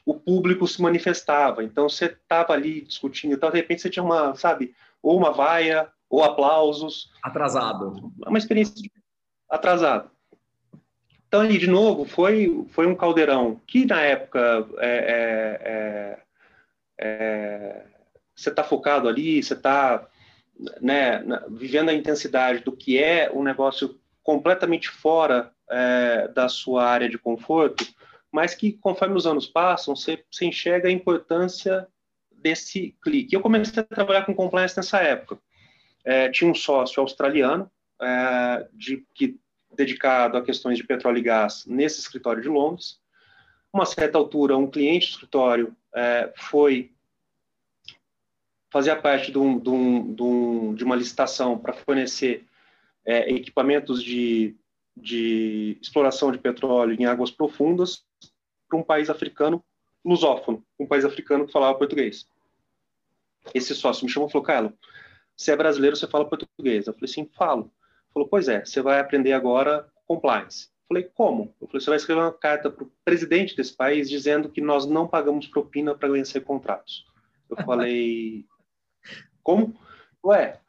o público se manifestava. Então você estava ali discutindo, então de repente você tinha uma, sabe, ou uma vaia, ou aplausos. Atrasado. Uma experiência atrasada. Então ali de novo foi foi um caldeirão que na época é, é, é, é você está focado ali, você está né, vivendo a intensidade do que é um negócio completamente fora é, da sua área de conforto mas que conforme os anos passam, você, você enxerga a importância desse clique. Eu comecei a trabalhar com compliance nessa época. É, tinha um sócio australiano é, de, que, dedicado a questões de petróleo e gás nesse escritório de Londres. Uma certa altura, um cliente do escritório é, foi fazia parte de, de, um, de, um, de uma licitação para fornecer é, equipamentos de, de exploração de petróleo em águas profundas para um país africano lusófono, um país africano que falava português. Esse sócio me chamou e falou, Carlos, você é brasileiro, você fala português. Eu falei, sim, falo. Ele falou, pois é, você vai aprender agora compliance. Falei, como? Eu falei, você vai escrever uma carta para o presidente desse país dizendo que nós não pagamos propina para vencer contratos. Eu falei, como? Ué,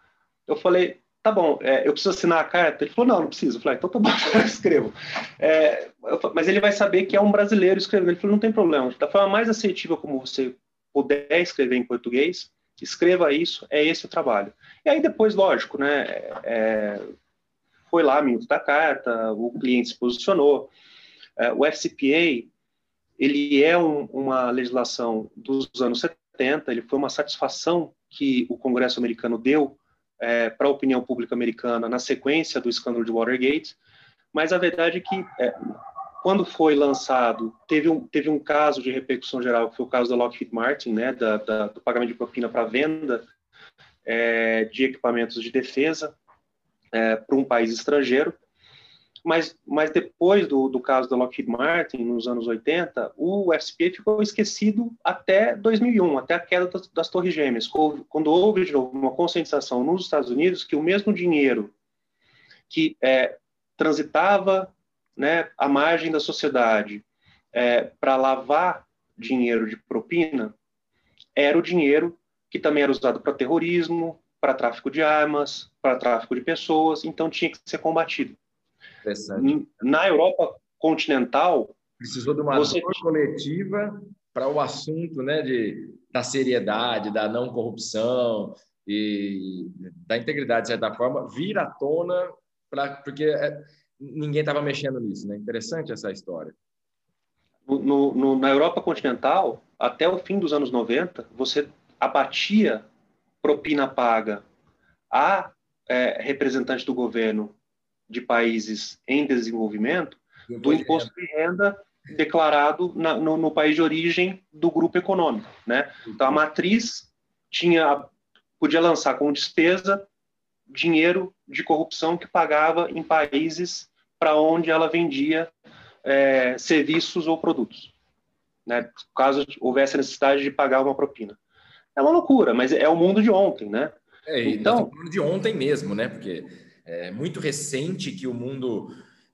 eu falei, tá bom, é, eu preciso assinar a carta? Ele falou, não, não preciso. Eu falei, então tá bom, eu escrevo. É, eu, mas ele vai saber que é um brasileiro escrevendo. Ele falou, não tem problema. Da forma mais assertiva como você puder escrever em português, escreva isso, é esse o trabalho. E aí depois, lógico, né, é, foi lá minuto da carta, o cliente se posicionou. É, o FCPA, ele é um, uma legislação dos anos 70, ele foi uma satisfação que o Congresso americano deu é, para a opinião pública americana na sequência do escândalo de Watergate, mas a verdade é que é, quando foi lançado, teve um, teve um caso de repercussão geral, que foi o caso da Lockheed Martin, né, da, da do pagamento de propina para venda é, de equipamentos de defesa é, para um país estrangeiro, mas, mas depois do, do caso da Lockheed Martin, nos anos 80, o FCPA ficou esquecido até 2001, até a queda das, das Torres Gêmeas, quando houve de novo uma conscientização nos Estados Unidos que o mesmo dinheiro que é, transitava né, à margem da sociedade é, para lavar dinheiro de propina era o dinheiro que também era usado para terrorismo, para tráfico de armas, para tráfico de pessoas, então tinha que ser combatido. Na Europa continental. Precisou de uma você... coletiva para o assunto né, de, da seriedade, da não corrupção e da integridade, de certa forma, vir à tona, pra, porque é, ninguém estava mexendo nisso. Né? Interessante essa história. No, no, na Europa continental, até o fim dos anos 90, você abatia propina paga a é, representante do governo de países em desenvolvimento do imposto de renda declarado na, no, no, país de origem do grupo econômico, né? Então a matriz tinha podia lançar como despesa dinheiro de corrupção que pagava em países para onde ela vendia é, serviços ou produtos, né? Caso houvesse necessidade de pagar uma propina. É uma loucura, mas é o mundo de ontem, né? É, então, de ontem mesmo, né? Porque é muito recente que o mundo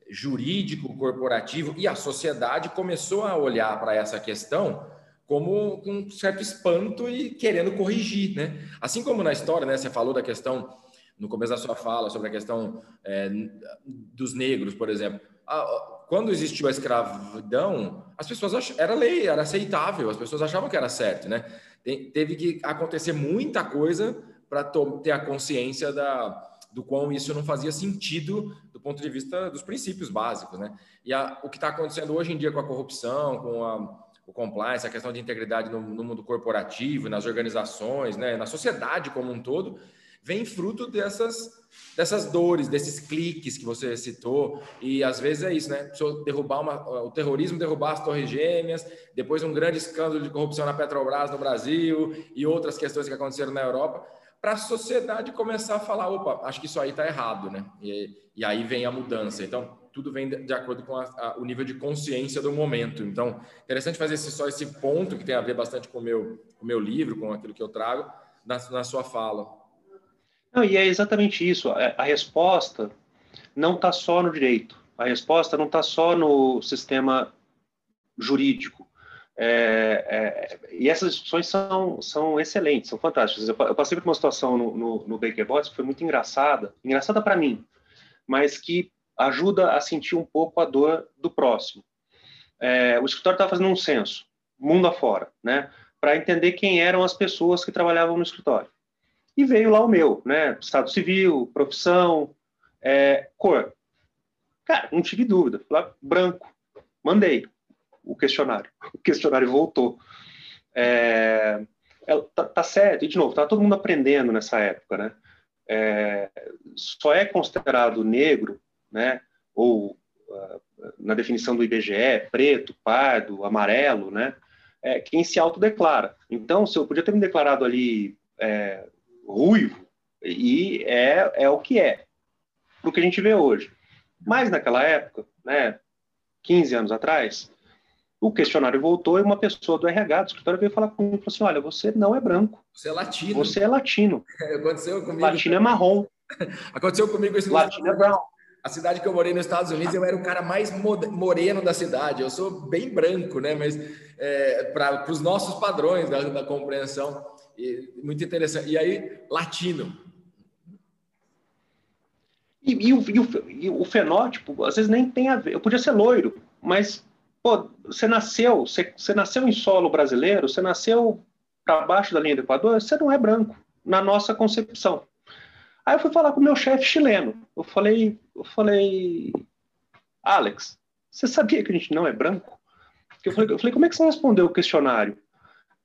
jurídico, corporativo e a sociedade começou a olhar para essa questão como com um certo espanto e querendo corrigir, né? Assim como na história, né? Você falou da questão no começo da sua fala sobre a questão é, dos negros, por exemplo. Quando existiu a escravidão, as pessoas ach... era lei, era aceitável, as pessoas achavam que era certo, né? Teve que acontecer muita coisa para ter a consciência da, do quão isso não fazia sentido do ponto de vista dos princípios básicos, né? E a, o que está acontecendo hoje em dia com a corrupção, com a, o compliance, a questão de integridade no, no mundo corporativo, nas organizações, né, na sociedade como um todo, vem fruto dessas, dessas dores, desses cliques que você citou. E às vezes é isso, né? Derrubar uma, o terrorismo derrubar as Torres Gêmeas, depois um grande escândalo de corrupção na Petrobras no Brasil e outras questões que aconteceram na Europa, para a sociedade começar a falar: opa, acho que isso aí está errado, né? E, e, aí vem a mudança. Então, tudo vem de, de acordo com a, a, o nível de consciência do momento. Então, interessante fazer esse, só esse ponto que tem a ver bastante com o meu, com meu livro, com aquilo que eu trago, na, na sua fala. Não, e é exatamente isso. A, resposta não está só no direito. A resposta não está só no sistema jurídico. É, é, e essas discussões são, são excelentes, são fantásticas. Eu, eu passei por uma situação no, no, no Baker Bots que foi muito engraçada, engraçada para mim, mas que ajuda a sentir um pouco a dor do próximo. É, o escritório estava fazendo um censo, mundo afora, né, para entender quem eram as pessoas que trabalhavam no escritório. E veio lá o meu, né? Estado civil, profissão, é, cor. Cara, não tive dúvida. Lá, branco. Mandei o questionário. O questionário voltou. É, é, tá, tá, certo. E, de novo, tá todo mundo aprendendo nessa época, né? É, só é considerado negro, né? Ou uh, na definição do IBGE, preto, pardo, amarelo, né? É, quem se autodeclara. Então, se eu podia ter me declarado ali é, ruivo, e é, é o que é, o que a gente vê hoje. Mas naquela época, né, 15 anos atrás, o questionário voltou e uma pessoa do RH do escritório veio falar comigo e falou assim: Olha, você não é branco. Você é latino. Você é latino. Aconteceu comigo. Latino é marrom. Aconteceu comigo isso. Latino é brown. A cidade que eu morei nos Estados Unidos, eu era o cara mais moreno da cidade. Eu sou bem branco, né? Mas é, para os nossos padrões da, da compreensão. E, muito interessante. E aí, latino. E, e, o, e, o, fenótipo, às vezes, nem tem a ver. Eu podia ser loiro, mas pô, você nasceu, você, você nasceu em solo brasileiro, você nasceu para baixo da linha do Equador, você não é branco, na nossa concepção. Aí eu fui falar com o meu chefe chileno. Eu falei, eu falei, Alex, você sabia que a gente não é branco? Eu falei, eu falei como é que você respondeu o questionário?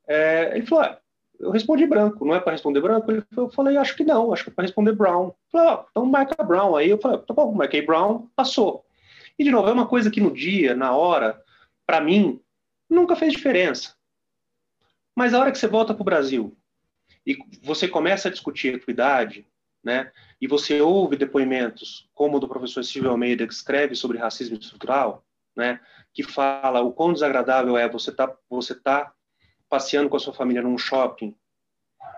É, ele falou, ah, eu respondi branco, não é para responder branco? Eu falei, acho que não, acho que é para responder brown. Falei, então marca brown. Aí eu falei, tá bom, marquei brown, passou. E, de novo, é uma coisa que no dia, na hora, para mim, nunca fez diferença. Mas a hora que você volta para o Brasil e você começa a discutir equidade, né, e você ouve depoimentos como o do professor Silvio Almeida, que escreve sobre racismo estrutural, né, que fala o quão desagradável é você tá, você tá passeando com a sua família num shopping,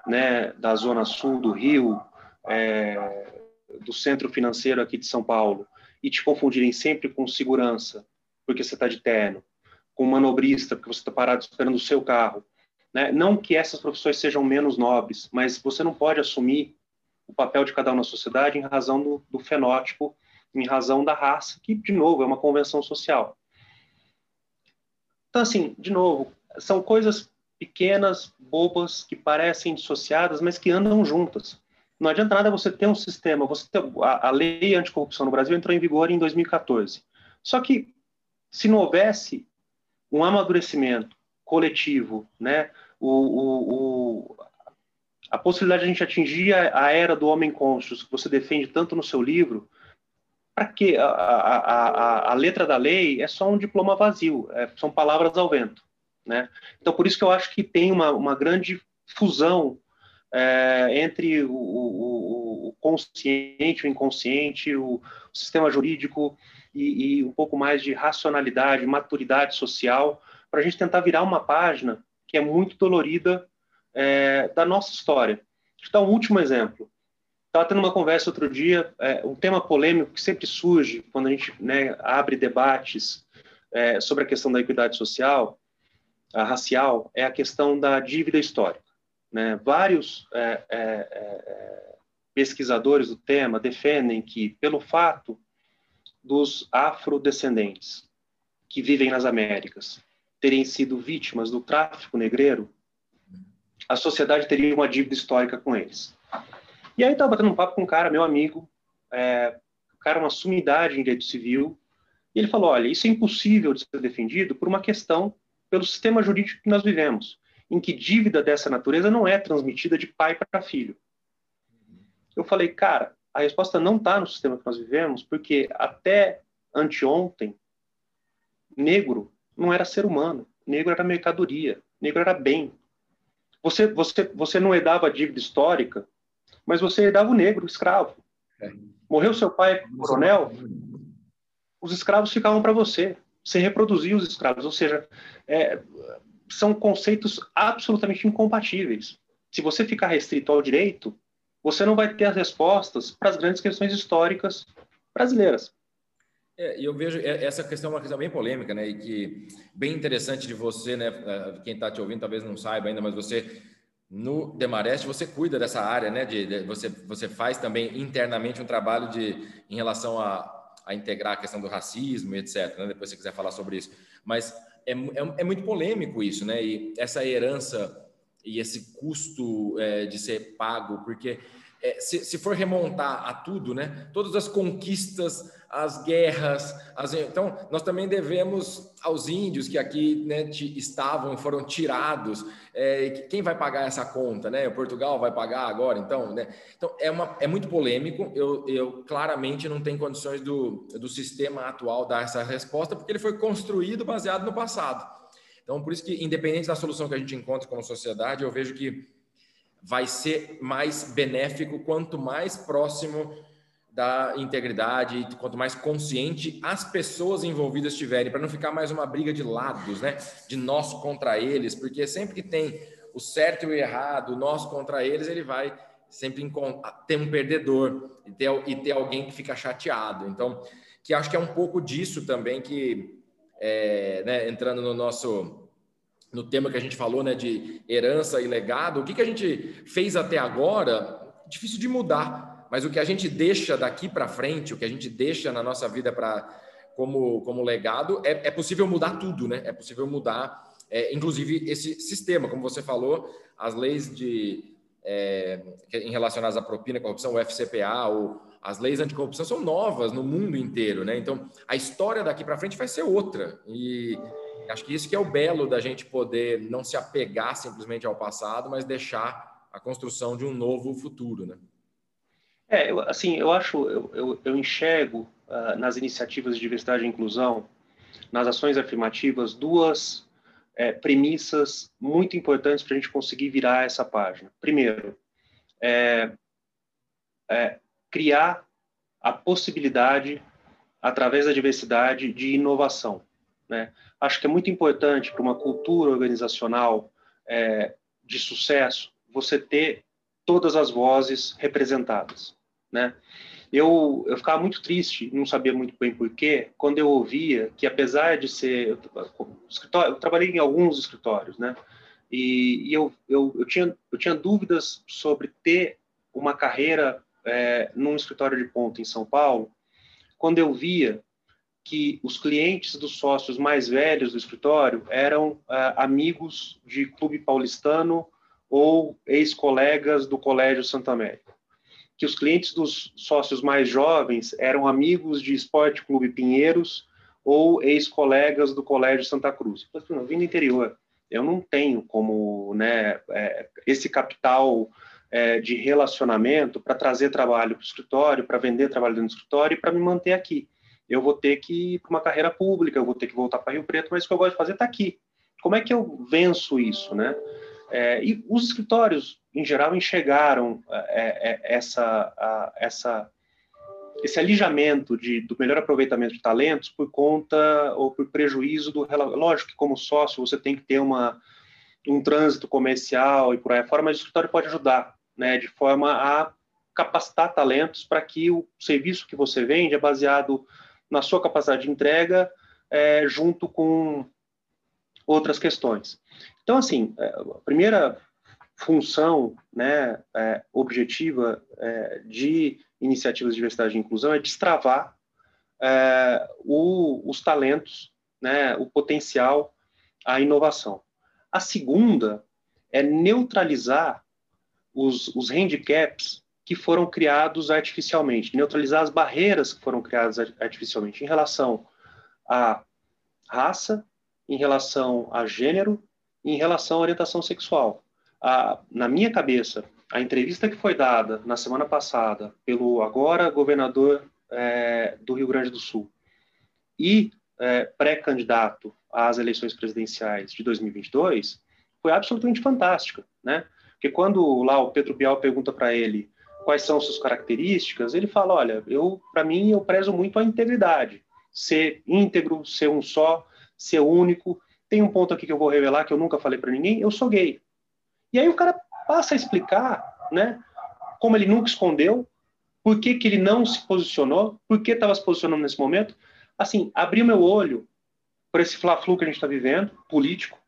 né, da zona sul do Rio, é, do centro financeiro aqui de São Paulo, e te confundirem sempre com segurança, porque você está de terno, com manobrista, porque você está parado esperando o seu carro. Né? Não que essas profissões sejam menos nobres, mas você não pode assumir o papel de cada um na sociedade em razão do, do fenótipo, em razão da raça, que, de novo, é uma convenção social. Então, assim, de novo, são coisas pequenas, bobas, que parecem dissociadas, mas que andam juntas. Não adianta nada você ter um sistema, você ter, a, a lei anticorrupção no Brasil entrou em vigor em 2014. Só que se não houvesse um amadurecimento coletivo, né, o, o, o, a possibilidade de a gente atingir a, a era do homem conscious, que você defende tanto no seu livro, para que a, a, a, letra da lei é só um diploma vazio, é, são palavras ao vento. Né? Então, por isso que eu acho que tem uma, uma grande fusão é, entre o, o, o, consciente, o inconsciente, o, o sistema jurídico e, e, um pouco mais de racionalidade, maturidade social, para a gente tentar virar uma página que é muito dolorida é, da nossa história. Vou dar um último exemplo. Estava tendo uma conversa outro dia, é, um tema polêmico que sempre surge quando a gente né, abre debates é, sobre a questão da equidade social, a racial é a questão da dívida histórica. Né? Vários é, é, é, pesquisadores do tema defendem que, pelo fato dos afrodescendentes que vivem nas Américas terem sido vítimas do tráfico negreiro, a sociedade teria uma dívida histórica com eles. E aí estava batendo um papo com um cara, meu amigo, é, o cara é uma sumidade em direito civil, e ele falou, olha, isso é impossível de ser defendido por uma questão, pelo sistema jurídico que nós vivemos, em que dívida dessa natureza não é transmitida de pai para filho. Eu falei, cara, a resposta não está no sistema que nós vivemos, porque até anteontem, negro não era ser humano, negro era mercadoria, negro era bem. Você, você, você não herdava a dívida histórica, mas você herdava o negro, o escravo. É. Morreu seu pai, coronel, os escravos ficavam para você. Você reproduzia os escravos, ou seja, é, são conceitos absolutamente incompatíveis. Se você ficar restrito ao direito, você não vai ter as respostas para as grandes questões históricas brasileiras. É, eu vejo essa questão é uma questão bem polêmica, né? E que bem interessante de você, né? Quem está te ouvindo talvez não saiba ainda, mas você no Demarest você cuida dessa área, né? De, de, você você faz também internamente um trabalho de em relação a, a integrar a questão do racismo, etc. Né? Depois se quiser falar sobre isso, mas é, é, é, muito polêmico isso, né? E essa herança e esse custo é, de ser pago, porque é, se, se, for remontar a tudo, né? Todas as conquistas, as guerras, as, então nós também devemos aos índios que aqui né, estavam foram tirados. É, quem vai pagar essa conta, né? O Portugal vai pagar agora, então, né? Então é, uma, é muito polêmico. Eu, eu claramente não tenho condições do, do sistema atual dar essa resposta porque ele foi construído baseado no passado. Então por isso que independente da solução que a gente encontra como sociedade, eu vejo que vai ser mais benéfico quanto mais próximo da integridade, quanto mais consciente as pessoas envolvidas estiverem, para não ficar mais uma briga de lados, né? De nós contra eles, porque sempre que tem o certo e o errado, nós contra eles, ele vai sempre ter um perdedor e ter, e ter alguém que fica chateado. Então, que acho que é um pouco disso também que, é, né, entrando no nosso no tema que a gente falou, né, de herança e legado, o que, que a gente fez até agora, difícil de mudar, mas o que a gente deixa daqui para frente, o que a gente deixa na nossa vida para como, como legado, é, é possível mudar tudo, né? É possível mudar, é, inclusive, esse sistema, como você falou, as leis de é, em relacionadas à propina, corrupção, o FCPA, ou as leis anticorrupção são novas no mundo inteiro, né? Então, a história daqui para frente vai ser outra. E Acho que isso que é o belo da gente poder não se apegar simplesmente ao passado, mas deixar a construção de um novo futuro, né? É, eu, assim, eu acho, eu, eu, eu enxergo uh, nas iniciativas de diversidade e inclusão, nas ações afirmativas, duas é, premissas muito importantes para a gente conseguir virar essa página. Primeiro, é, é, criar a possibilidade, através da diversidade, de inovação. Né? Acho que é muito importante para uma cultura organizacional é, de sucesso você ter todas as vozes representadas. Né? Eu, eu ficava muito triste, não sabia muito bem porquê, quando eu ouvia que, apesar de ser. Eu, eu trabalhei em alguns escritórios, né? E, e eu, eu, eu, tinha, eu tinha dúvidas sobre ter uma carreira é, num escritório de ponta em São Paulo, quando eu via que os clientes dos sócios mais velhos do escritório eram uh, amigos de clube paulistano ou ex-colegas do Colégio Santa América. Que os clientes dos sócios mais jovens eram amigos de Esporte Clube Pinheiros ou ex-colegas do Colégio Santa Cruz. Eu falei, vim do interior, eu não tenho como né, é, esse capital é, de relacionamento para trazer trabalho para o escritório, para vender trabalho do escritório e para me manter aqui eu vou ter que ir para uma carreira pública, eu vou ter que voltar para Rio Preto, mas o que eu gosto de fazer está aqui. Como é que eu venço isso, né? É, e os escritórios, em geral, enxergaram é, é, essa, a, essa, esse alijamento de, do melhor aproveitamento de talentos por conta ou por prejuízo do... Lógico que, como sócio, você tem que ter uma, um trânsito comercial e por aí fora, mas o escritório pode ajudar, né, de forma a capacitar talentos para que o serviço que você vende é baseado na sua capacidade de entrega, é, junto com outras questões. Então, assim, é, a primeira função né, é, objetiva é, de iniciativas de diversidade e inclusão é destravar é, o, os talentos, né, o potencial, a inovação. A segunda é neutralizar os, os handicaps que foram criados artificialmente, neutralizar as barreiras que foram criadas artificialmente em relação à raça, em relação a gênero, em relação à orientação sexual. A, na minha cabeça, a entrevista que foi dada na semana passada pelo agora governador é, do Rio Grande do Sul e é, pré-candidato às eleições presidenciais de 2022 foi absolutamente fantástica, né? Porque quando lá o Pedro Bial pergunta para ele quais são suas características, ele fala, olha, eu para mim eu prezo muito a integridade, ser íntegro, ser um só, ser único. Tem um ponto aqui que eu vou revelar que eu nunca falei para ninguém, eu sou gay. E aí o cara passa a explicar, né, como ele nunca escondeu, por que, que ele não se posicionou, por que estava se posicionando nesse momento. Assim, abriu meu olho para esse fla-flu que a gente está vivendo, político.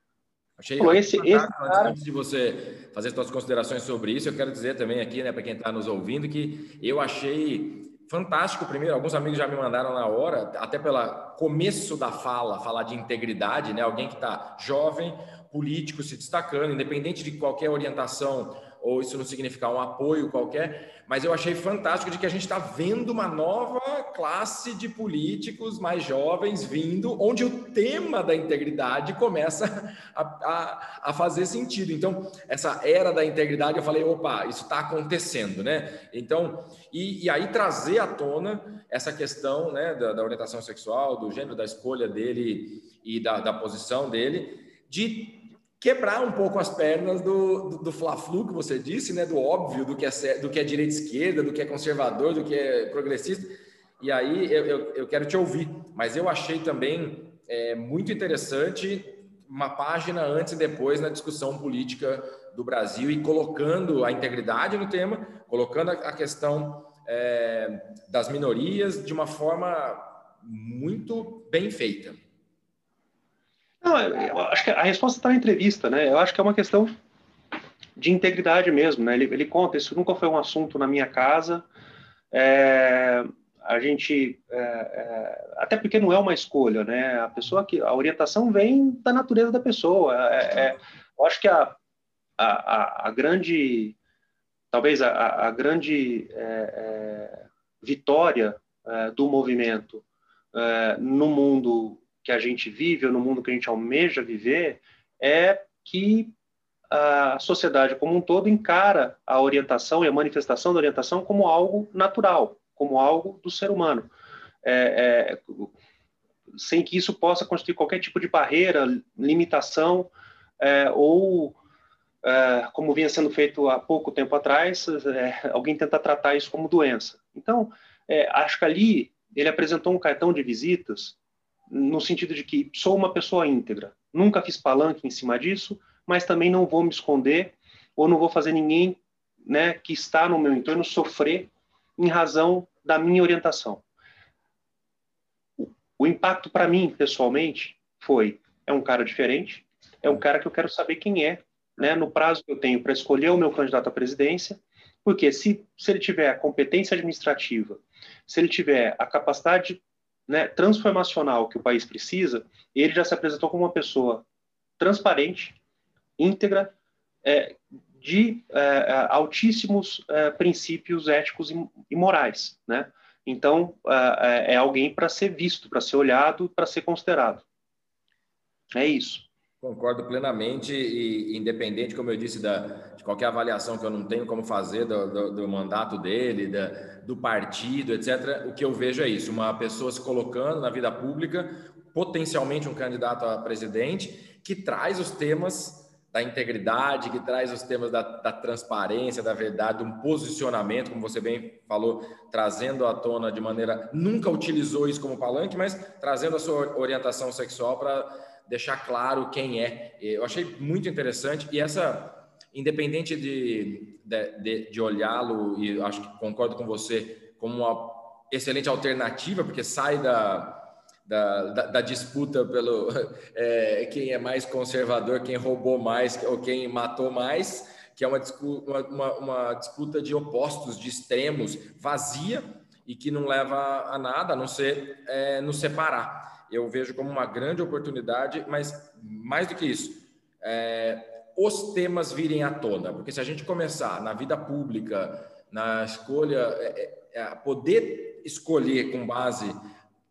Achei Pô, esse, esse cara... Antes de você fazer suas considerações sobre isso, eu quero dizer também aqui, né, para quem está nos ouvindo, que eu achei fantástico primeiro, alguns amigos já me mandaram na hora, até pelo começo da fala, falar de integridade, né? Alguém que está jovem, político, se destacando, independente de qualquer orientação ou isso não significar um apoio qualquer, mas eu achei fantástico de que a gente está vendo uma nova classe de políticos mais jovens vindo, onde o tema da integridade começa a, a, a fazer sentido. Então, essa era da integridade, eu falei, opa, isso está acontecendo, né? Então, e, e, aí trazer à tona essa questão né, da, da, orientação sexual, do gênero, da escolha dele e da, da posição dele, de quebrar um pouco as pernas do, do, do fla-flu que você disse, né? Do óbvio, do que é, do que é direita esquerda, do que é conservador, do que é progressista. E aí eu, eu, eu quero te ouvir, mas eu achei também é, muito interessante uma página antes e depois na discussão política do Brasil e colocando a integridade no tema, colocando a, questão é, das minorias de uma forma muito bem feita. Acho que a resposta está na entrevista, né? Eu acho que é uma questão de integridade mesmo, né? Ele, ele conta, isso nunca foi um assunto na minha casa. É, a gente, é, é, até porque não é uma escolha, né? A pessoa que, a orientação vem da natureza da pessoa. É, é eu acho que a, a, a grande, talvez a, a grande é, vitória do movimento no mundo que a gente vive, ou no mundo que a gente almeja viver, é que a sociedade como um todo encara a orientação e a manifestação da orientação como algo natural, como algo do ser humano, é, é, sem que isso possa constituir qualquer tipo de barreira, limitação é, ou é, como vinha sendo feito há pouco tempo atrás, é, alguém tenta tratar isso como doença. Então, é, acho que ali ele apresentou um cartão de visitas no sentido de que sou uma pessoa íntegra. Nunca fiz palanque em cima disso, mas também não vou me esconder ou não vou fazer ninguém né, que está no meu entorno sofrer em razão da minha orientação. O impacto para mim, pessoalmente, foi: é um cara diferente, é um cara que eu quero saber quem é, né, no prazo que eu tenho para escolher o meu candidato à presidência, porque se, se ele tiver a competência administrativa, se ele tiver a capacidade né, transformacional que o país precisa, ele já se apresentou como uma pessoa transparente, íntegra, é, de é, é altíssimos é, princípios éticos e, morais, né? Então é, é, é alguém para ser visto, para ser olhado, para ser considerado. É isso. Concordo plenamente e independente, como eu disse, da, de qualquer avaliação que eu não tenho como fazer do, do, do mandato dele, da, do partido, etc., o que eu vejo é isso: uma pessoa se colocando na vida pública, potencialmente um candidato a presidente, que traz os temas da integridade, que traz os temas da, da transparência, da verdade, um posicionamento, como você bem falou, trazendo à tona de maneira. Nunca utilizou isso como palanque, mas trazendo a sua orientação sexual para deixar claro quem é. Eu achei muito interessante e essa, independente de, de, de olhá-lo, e acho que concordo com você, como uma excelente alternativa, porque sai da, da, da, da, disputa pelo é, quem é mais conservador, quem roubou mais ou quem matou mais, que é uma, uma, uma, disputa de opostos, de extremos, vazia e que não leva a nada, a não ser é, nos separar eu vejo como uma grande oportunidade, mas mais do que isso, é, os temas virem à tona, porque se a gente começar na vida pública, na escolha, é, é, é poder escolher com base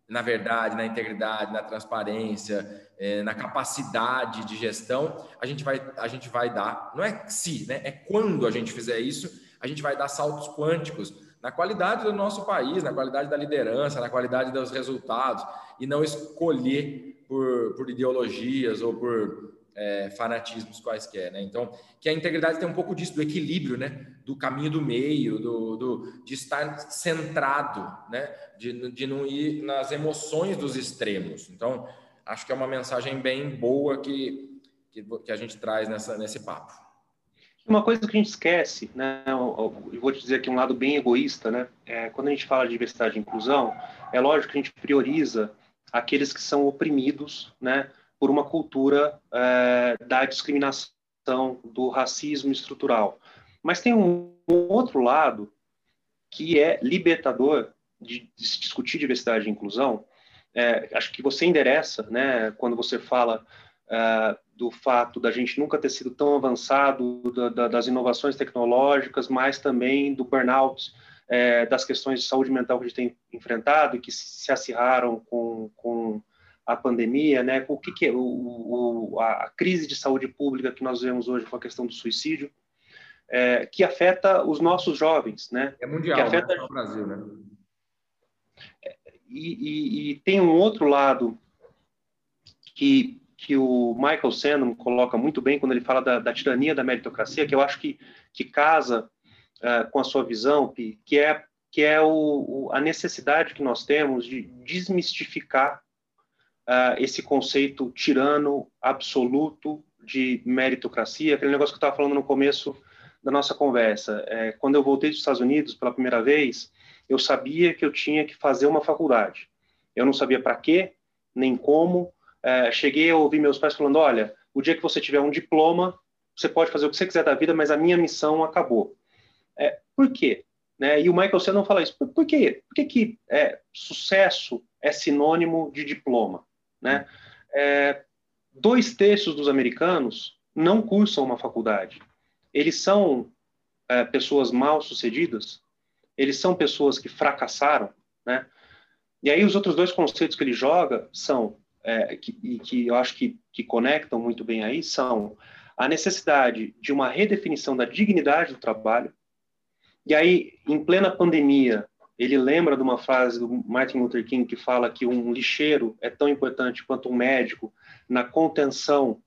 na verdade, na integridade, na transparência, é, na capacidade de gestão, a gente vai, a gente vai dar, não é se, né? É quando a gente fizer isso, a gente vai dar saltos quânticos na qualidade do nosso país, na qualidade da liderança, na qualidade dos resultados, e não escolher por, por ideologias ou por é, fanatismos quaisquer, né? Então, que a integridade tem um pouco disso, do equilíbrio, né? Do caminho do meio, do, do de estar centrado, né? De, de não ir nas emoções dos extremos. Então, acho que é uma mensagem bem boa que, que, que a gente traz nessa, nesse papo. Uma coisa que a gente esquece, né? Eu vou te dizer aqui um lado bem egoísta, né? É, quando a gente fala de diversidade e inclusão, é lógico que a gente prioriza aqueles que são oprimidos, né? por uma cultura é, da discriminação, do racismo estrutural. Mas tem um, outro lado que é libertador de, de discutir diversidade e inclusão. É, acho que você endereça, né, quando você fala é, do fato da gente nunca ter sido tão avançado, da, da, das inovações tecnológicas, mas também do burnout, é, das questões de saúde mental que a gente tem enfrentado e que se acirraram com, com a pandemia, né? O que, que é o, o, a crise de saúde pública que nós vemos hoje com a questão do suicídio, é, que afeta os nossos jovens, né? É mundial, que afeta né? no Brasil, né? E, e, e, tem um outro lado que que o Michael Sandon coloca muito bem quando ele fala da, da tirania da meritocracia, que eu acho que que casa uh, com a sua visão, que é que é o, a necessidade que nós temos de desmistificar uh, esse conceito tirano absoluto de meritocracia, aquele negócio que eu estava falando no começo da nossa conversa. É, quando eu voltei dos Estados Unidos pela primeira vez, eu sabia que eu tinha que fazer uma faculdade. Eu não sabia para quê, nem como. É, cheguei a ouvir meus pais falando: olha, o dia que você tiver um diploma, você pode fazer o que você quiser da vida, mas a minha missão acabou. É, por quê? Né? E o Michael Sandel fala isso. Por, por quê? Por que, que é, sucesso é sinônimo de diploma? Né? É, dois terços dos americanos não cursam uma faculdade. Eles são é, pessoas mal sucedidas, eles são pessoas que fracassaram, né? E aí os outros dois conceitos que ele joga são é, que, e que eu acho que, que conectam muito bem aí são a necessidade de uma redefinição da dignidade do trabalho. E aí, em plena pandemia, ele lembra de uma frase do Martin Luther King que fala que um lixeiro é tão importante quanto um médico na contenção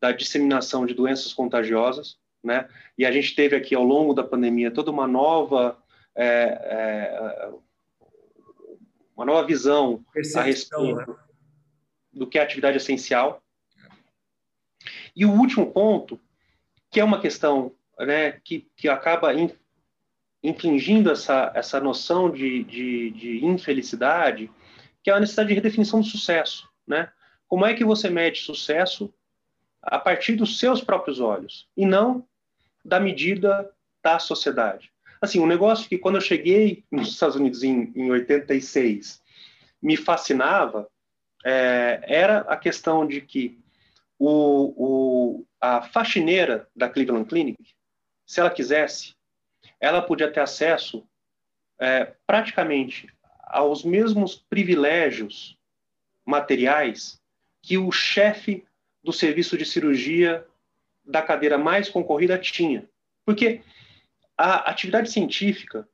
da disseminação de doenças contagiosas, né? E a gente teve aqui ao longo da pandemia toda uma nova é, é, uma nova visão Percepção, a respeito né? Do que é atividade essencial. E o último ponto, que é uma questão né, que, que acaba infligindo essa, essa noção de, de, de, infelicidade, que é a necessidade de redefinição do sucesso, né? Como é que você mede sucesso a partir dos seus próprios olhos e não da medida da sociedade? Assim, um negócio que quando eu cheguei nos Estados Unidos em, em 86 me fascinava é, era a questão de que o, o, a faxineira da Cleveland Clinic, se ela quisesse, ela podia ter acesso é, praticamente aos mesmos privilégios materiais que o chefe do serviço de cirurgia da cadeira mais concorrida tinha. Porque a atividade científica,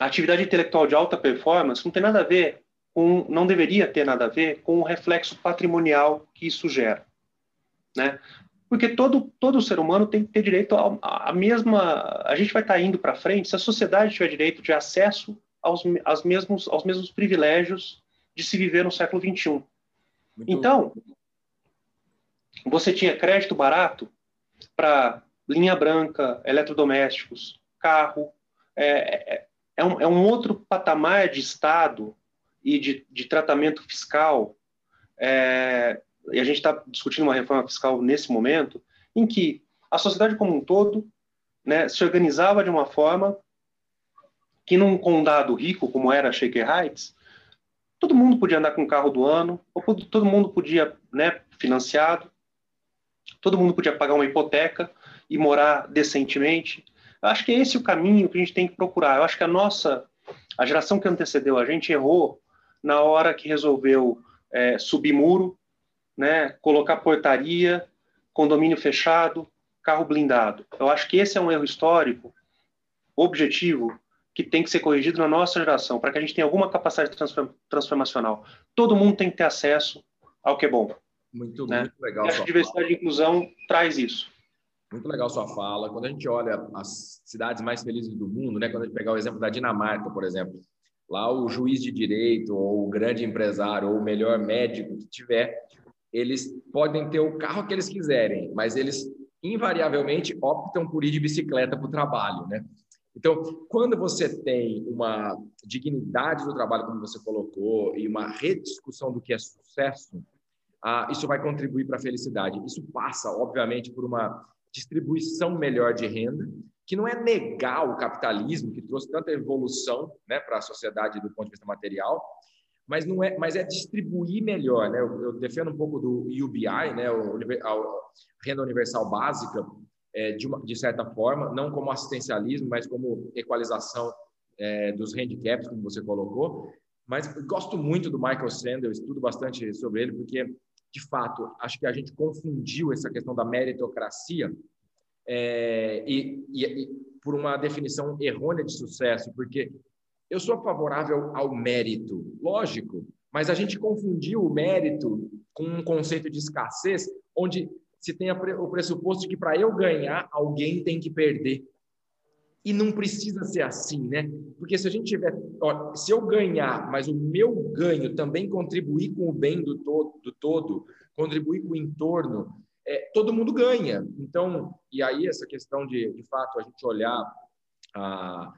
a atividade intelectual de alta performance não tem nada a ver com, não deveria ter nada a ver com o reflexo patrimonial que isso gera. Né? Porque todo, todo ser humano tem que ter direito à, mesma. A gente vai estar indo para frente se a sociedade tiver direito de acesso aos, aos, mesmos, aos mesmos privilégios de se viver no século XXI. Muito então, você tinha crédito barato para linha branca, eletrodomésticos, carro. É, é, é, um, é um outro patamar de Estado e de, de tratamento fiscal é, e a gente está discutindo uma reforma fiscal nesse momento, em que a sociedade como um todo né, se organizava de uma forma que num condado rico, como era Shaker Heights, todo mundo podia andar com o carro do ano, todo mundo podia, né, financiado, todo mundo podia pagar uma hipoteca e morar decentemente, Eu acho que é esse o caminho que a gente tem que procurar. Eu acho que a nossa, a geração que antecedeu a gente errou na hora que resolveu é, subir muro, né, colocar portaria, condomínio fechado, carro blindado. Eu acho que esse é um erro histórico, objetivo, que tem que ser corrigido na nossa geração, para que a gente tenha alguma capacidade transformacional. Todo mundo tem que ter acesso ao que é bom. Muito, né? muito legal. E a diversidade fala. e inclusão traz isso. Muito legal sua fala. Quando a gente olha as cidades mais felizes do mundo, né? Quando a gente pegar o exemplo da Dinamarca, por exemplo, lá o juiz de direito ou o grande empresário ou o melhor médico que tiver, eles podem ter o carro que eles quiserem, mas eles invariavelmente optam por ir de bicicleta para o trabalho, né? Então, quando você tem uma dignidade do trabalho, como você colocou, e uma rediscussão do que é sucesso, ah, isso vai contribuir para a felicidade. Isso passa, obviamente, por uma distribuição melhor de renda, que não é negar o capitalismo, que trouxe tanta evolução né, para a sociedade do ponto de vista material, mas não é, mas é distribuir melhor, né? Eu, eu defendo um pouco do UBI, né, o, a renda universal básica, é, de, uma, de certa forma, não como assistencialismo, mas como equalização é, dos handicaps, como você colocou. Mas gosto muito do Michael Sandel, estudo bastante sobre ele, porque, de fato, acho que a gente confundiu essa questão da meritocracia é, e, e, e por uma definição errônea de sucesso, porque eu sou favorável ao mérito, lógico, mas a gente confundiu o mérito com um conceito de escassez, onde se tem o pressuposto de que para eu ganhar, alguém tem que perder. E não precisa ser assim, né? Porque se a gente tiver, ó, se eu ganhar, mas o meu ganho também contribuir com o bem do do todo contribuir com o entorno, é, todo mundo ganha. Então, e aí essa questão de, de fato, a gente olhar a,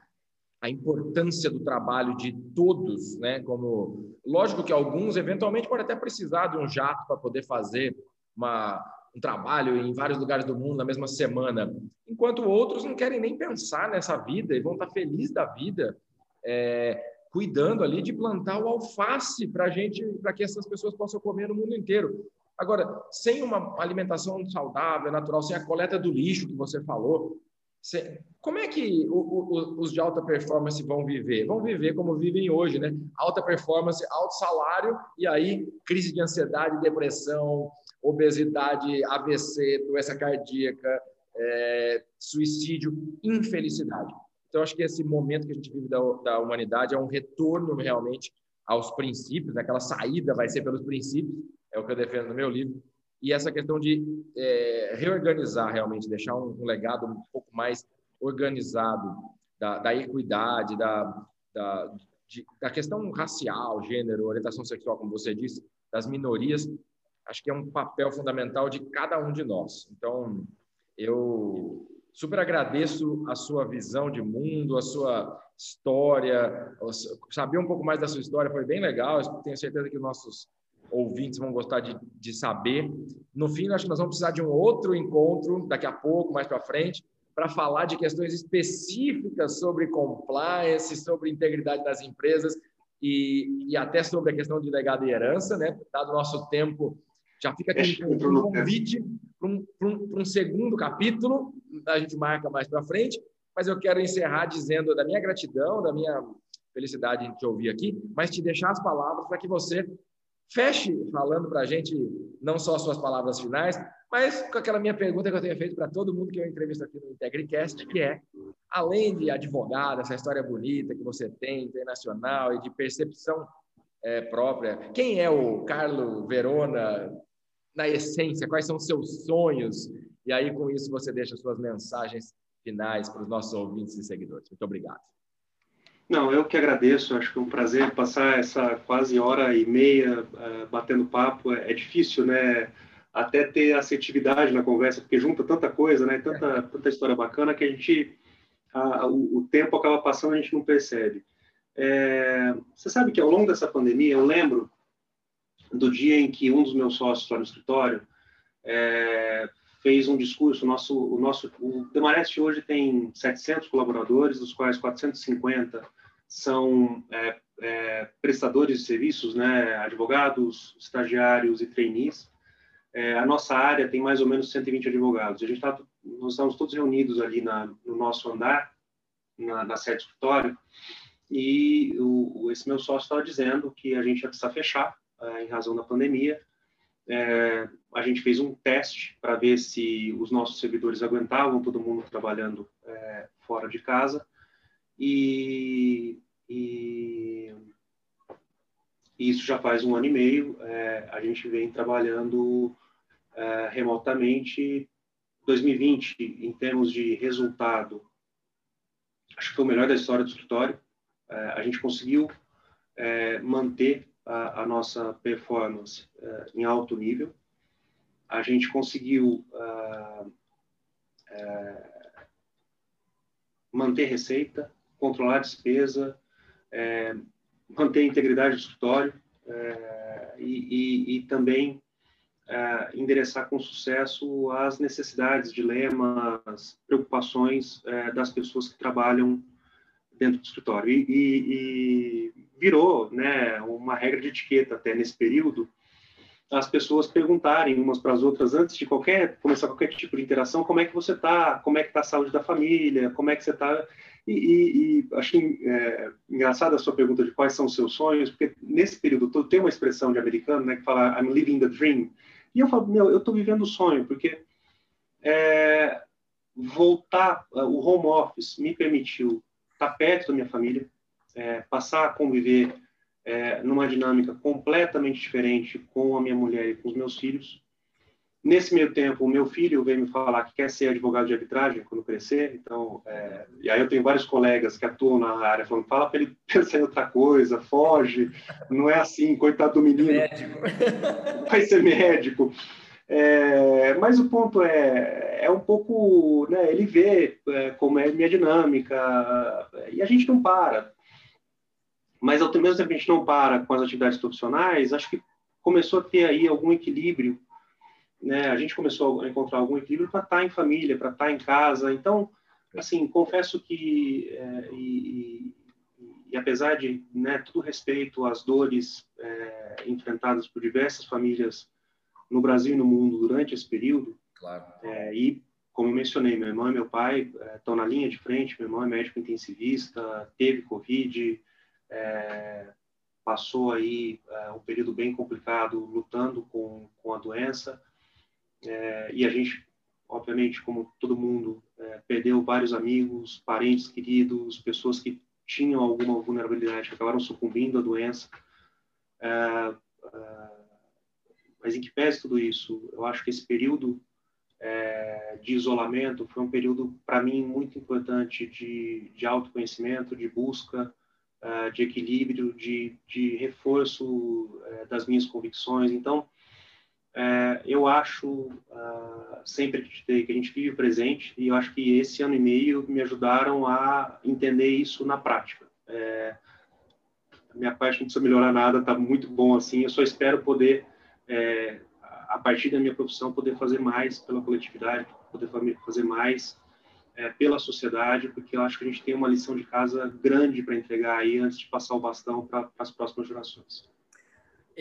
a importância do trabalho de todos, né? Como, lógico que alguns eventualmente podem até precisar de um jato para poder fazer uma um trabalho em vários lugares do mundo na mesma semana, enquanto outros não querem nem pensar nessa vida e vão estar felizes da vida, é, cuidando ali de plantar o alface para gente, para que essas pessoas possam comer no mundo inteiro. Agora, sem uma alimentação saudável, natural, sem a coleta do lixo que você falou, como é que os de alta performance vão viver? Vão viver como vivem hoje, né? Alta performance, alto salário, e aí crise de ansiedade, depressão, obesidade, AVC, doença cardíaca, é, suicídio, infelicidade. Então, acho que esse momento que a gente vive da, da humanidade é um retorno realmente aos princípios, né? aquela saída vai ser pelos princípios, é o que eu defendo no meu livro, e essa questão de é, reorganizar realmente, deixar um, um, legado um pouco mais organizado da, da equidade, da, da, de, da questão racial, gênero, orientação sexual, como você disse, das minorias, acho que é um papel fundamental de cada um de nós. Então, eu super agradeço a sua visão de mundo, a sua história, saber um pouco mais da sua história foi bem legal. Tenho certeza que os nossos ouvintes vão gostar de, de saber. No fim, acho que nós vamos precisar de um outro encontro daqui a pouco, mais para frente, para falar de questões específicas sobre compliance, sobre integridade das empresas e, e até sobre a questão de legado e herança, né? Dado o nosso tempo, já fica aqui um, um convite para um, um, um, segundo capítulo, a gente marca mais para frente, mas eu quero encerrar dizendo da minha gratidão, da minha felicidade de te ouvir aqui, mas te deixar as palavras para que você feche falando para a gente não só as suas palavras finais, mas com aquela minha pergunta que eu tenho feito para todo mundo que eu entrevisto aqui no IntegriCast, que é, além de advogado, essa história bonita que você tem, internacional e de percepção é, própria, quem é o Carlo Verona na essência, quais são os seus sonhos. E aí, com isso, você deixa suas mensagens finais para os nossos ouvintes e seguidores. Muito obrigado. Não, eu que agradeço. Acho que é um prazer passar essa quase hora e meia uh, batendo papo. É, é, difícil, né? Até ter assertividade na conversa, porque junta tanta coisa, né? Tanta, tanta história bacana que a gente, uh, o, o, tempo acaba passando e a gente não percebe. É, você sabe que ao longo dessa pandemia, eu lembro do dia em que um dos meus sócios lá no escritório é, fez um discurso. O nosso, o nosso, o Demarest hoje tem 700 colaboradores, dos quais 450 são é, é, prestadores de serviços, né, advogados, estagiários e trainees. É, a nossa área tem mais ou menos 120 advogados. A gente está nós estávamos todos reunidos ali na, no nosso andar, na, na sede escritório, e o, esse meu sócio estava dizendo que a gente ia precisar fechar em razão da pandemia. É, a gente fez um teste para ver se os nossos servidores aguentavam, todo mundo trabalhando é, fora de casa. E, e, isso já faz um ano e meio. É, a gente vem trabalhando é, remotamente. 2020, em termos de resultado, acho que foi o melhor da história do escritório. É, a gente conseguiu é, manter a, a nossa performance uh, em alto nível. A gente conseguiu uh, manter receita, controlar a despesa, manter a integridade do escritório e, e, e, também endereçar com sucesso as necessidades, dilemas, preocupações das pessoas que trabalham dentro do escritório. E, e, virou né, uma regra de etiqueta até nesse período, as pessoas perguntarem umas para as outras antes de qualquer começar qualquer tipo de interação, como é que você está, como é que está a saúde da família, como é que você está e, e, e achei é, engraçada a sua pergunta de quais são os seus sonhos, porque nesse período todo tem uma expressão de americano, né, que fala I'm living the dream, e eu falo meu, eu estou vivendo o sonho, porque é, voltar o home office me permitiu estar perto da minha família, é, passar a conviver é, numa dinâmica completamente diferente com a minha mulher e com os meus filhos. Nesse meio tempo, o meu filho veio me falar que quer ser advogado de arbitragem quando crescer, então, é, e aí eu tenho vários colegas que atuam na área falando, fala para ele pensar em outra coisa, foge, não é assim, coitado do menino. Médico. Vai ser médico. É, mas o ponto é, é um pouco, né, ele vê é, como é minha dinâmica, e a gente não para. Mas ao mesmo tempo a gente não para com as atividades profissionais, acho que começou a ter aí algum equilíbrio, né? A gente começou a encontrar algum equilíbrio para estar tá em família, para estar tá em casa. Então, assim, confesso que é, e, e, apesar de né, todo respeito às dores é, enfrentadas por diversas famílias no Brasil e no mundo durante esse período. Claro. É, e, como eu mencionei, meu irmão e meu pai estão é, na linha de frente. Meu irmão é médico intensivista, teve Covid, é, passou aí é, um período bem complicado lutando com, com a doença. É, e a gente, obviamente, como todo mundo, é, perdeu vários amigos, parentes queridos, pessoas que tinham alguma vulnerabilidade, que acabaram sucumbindo à doença. É, mas em que pese tudo isso, eu acho que esse período é, de isolamento foi um período, para mim, muito importante de, de autoconhecimento, de busca, uh, de equilíbrio, de, de reforço das minhas convicções. Então, uh, eu acho, sempre que a gente vive o presente, e eu acho que esse ano e meio me ajudaram a entender isso na prática. a minha parte não precisa melhorar nada, está muito bom assim, eu só espero poder é, a partir da minha profissão, poder fazer mais pela coletividade, poder fazer mais é, pela sociedade, porque eu acho que a gente tem uma lição de casa grande para entregar aí antes de passar o bastão para as próximas gerações.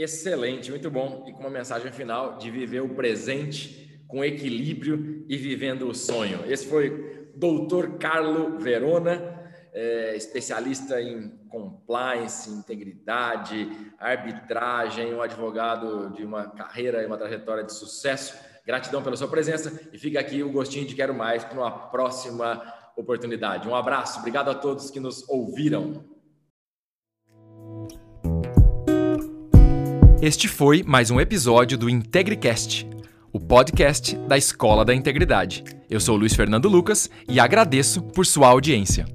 Excelente, muito bom. E com uma mensagem final de viver o presente com equilíbrio e vivendo o sonho. Esse foi Doutor Carlo Verona é, especialista em compliance, integridade, arbitragem, um advogado de uma carreira e uma trajetória de sucesso. Gratidão pela sua presença e fica aqui o gostinho de quero mais para uma próxima oportunidade. Um abraço, obrigado a todos que nos ouviram. Este foi mais um episódio do IntegriCast, o podcast da Escola da Integridade. Eu sou Luiz Fernando Lucas e agradeço por sua audiência.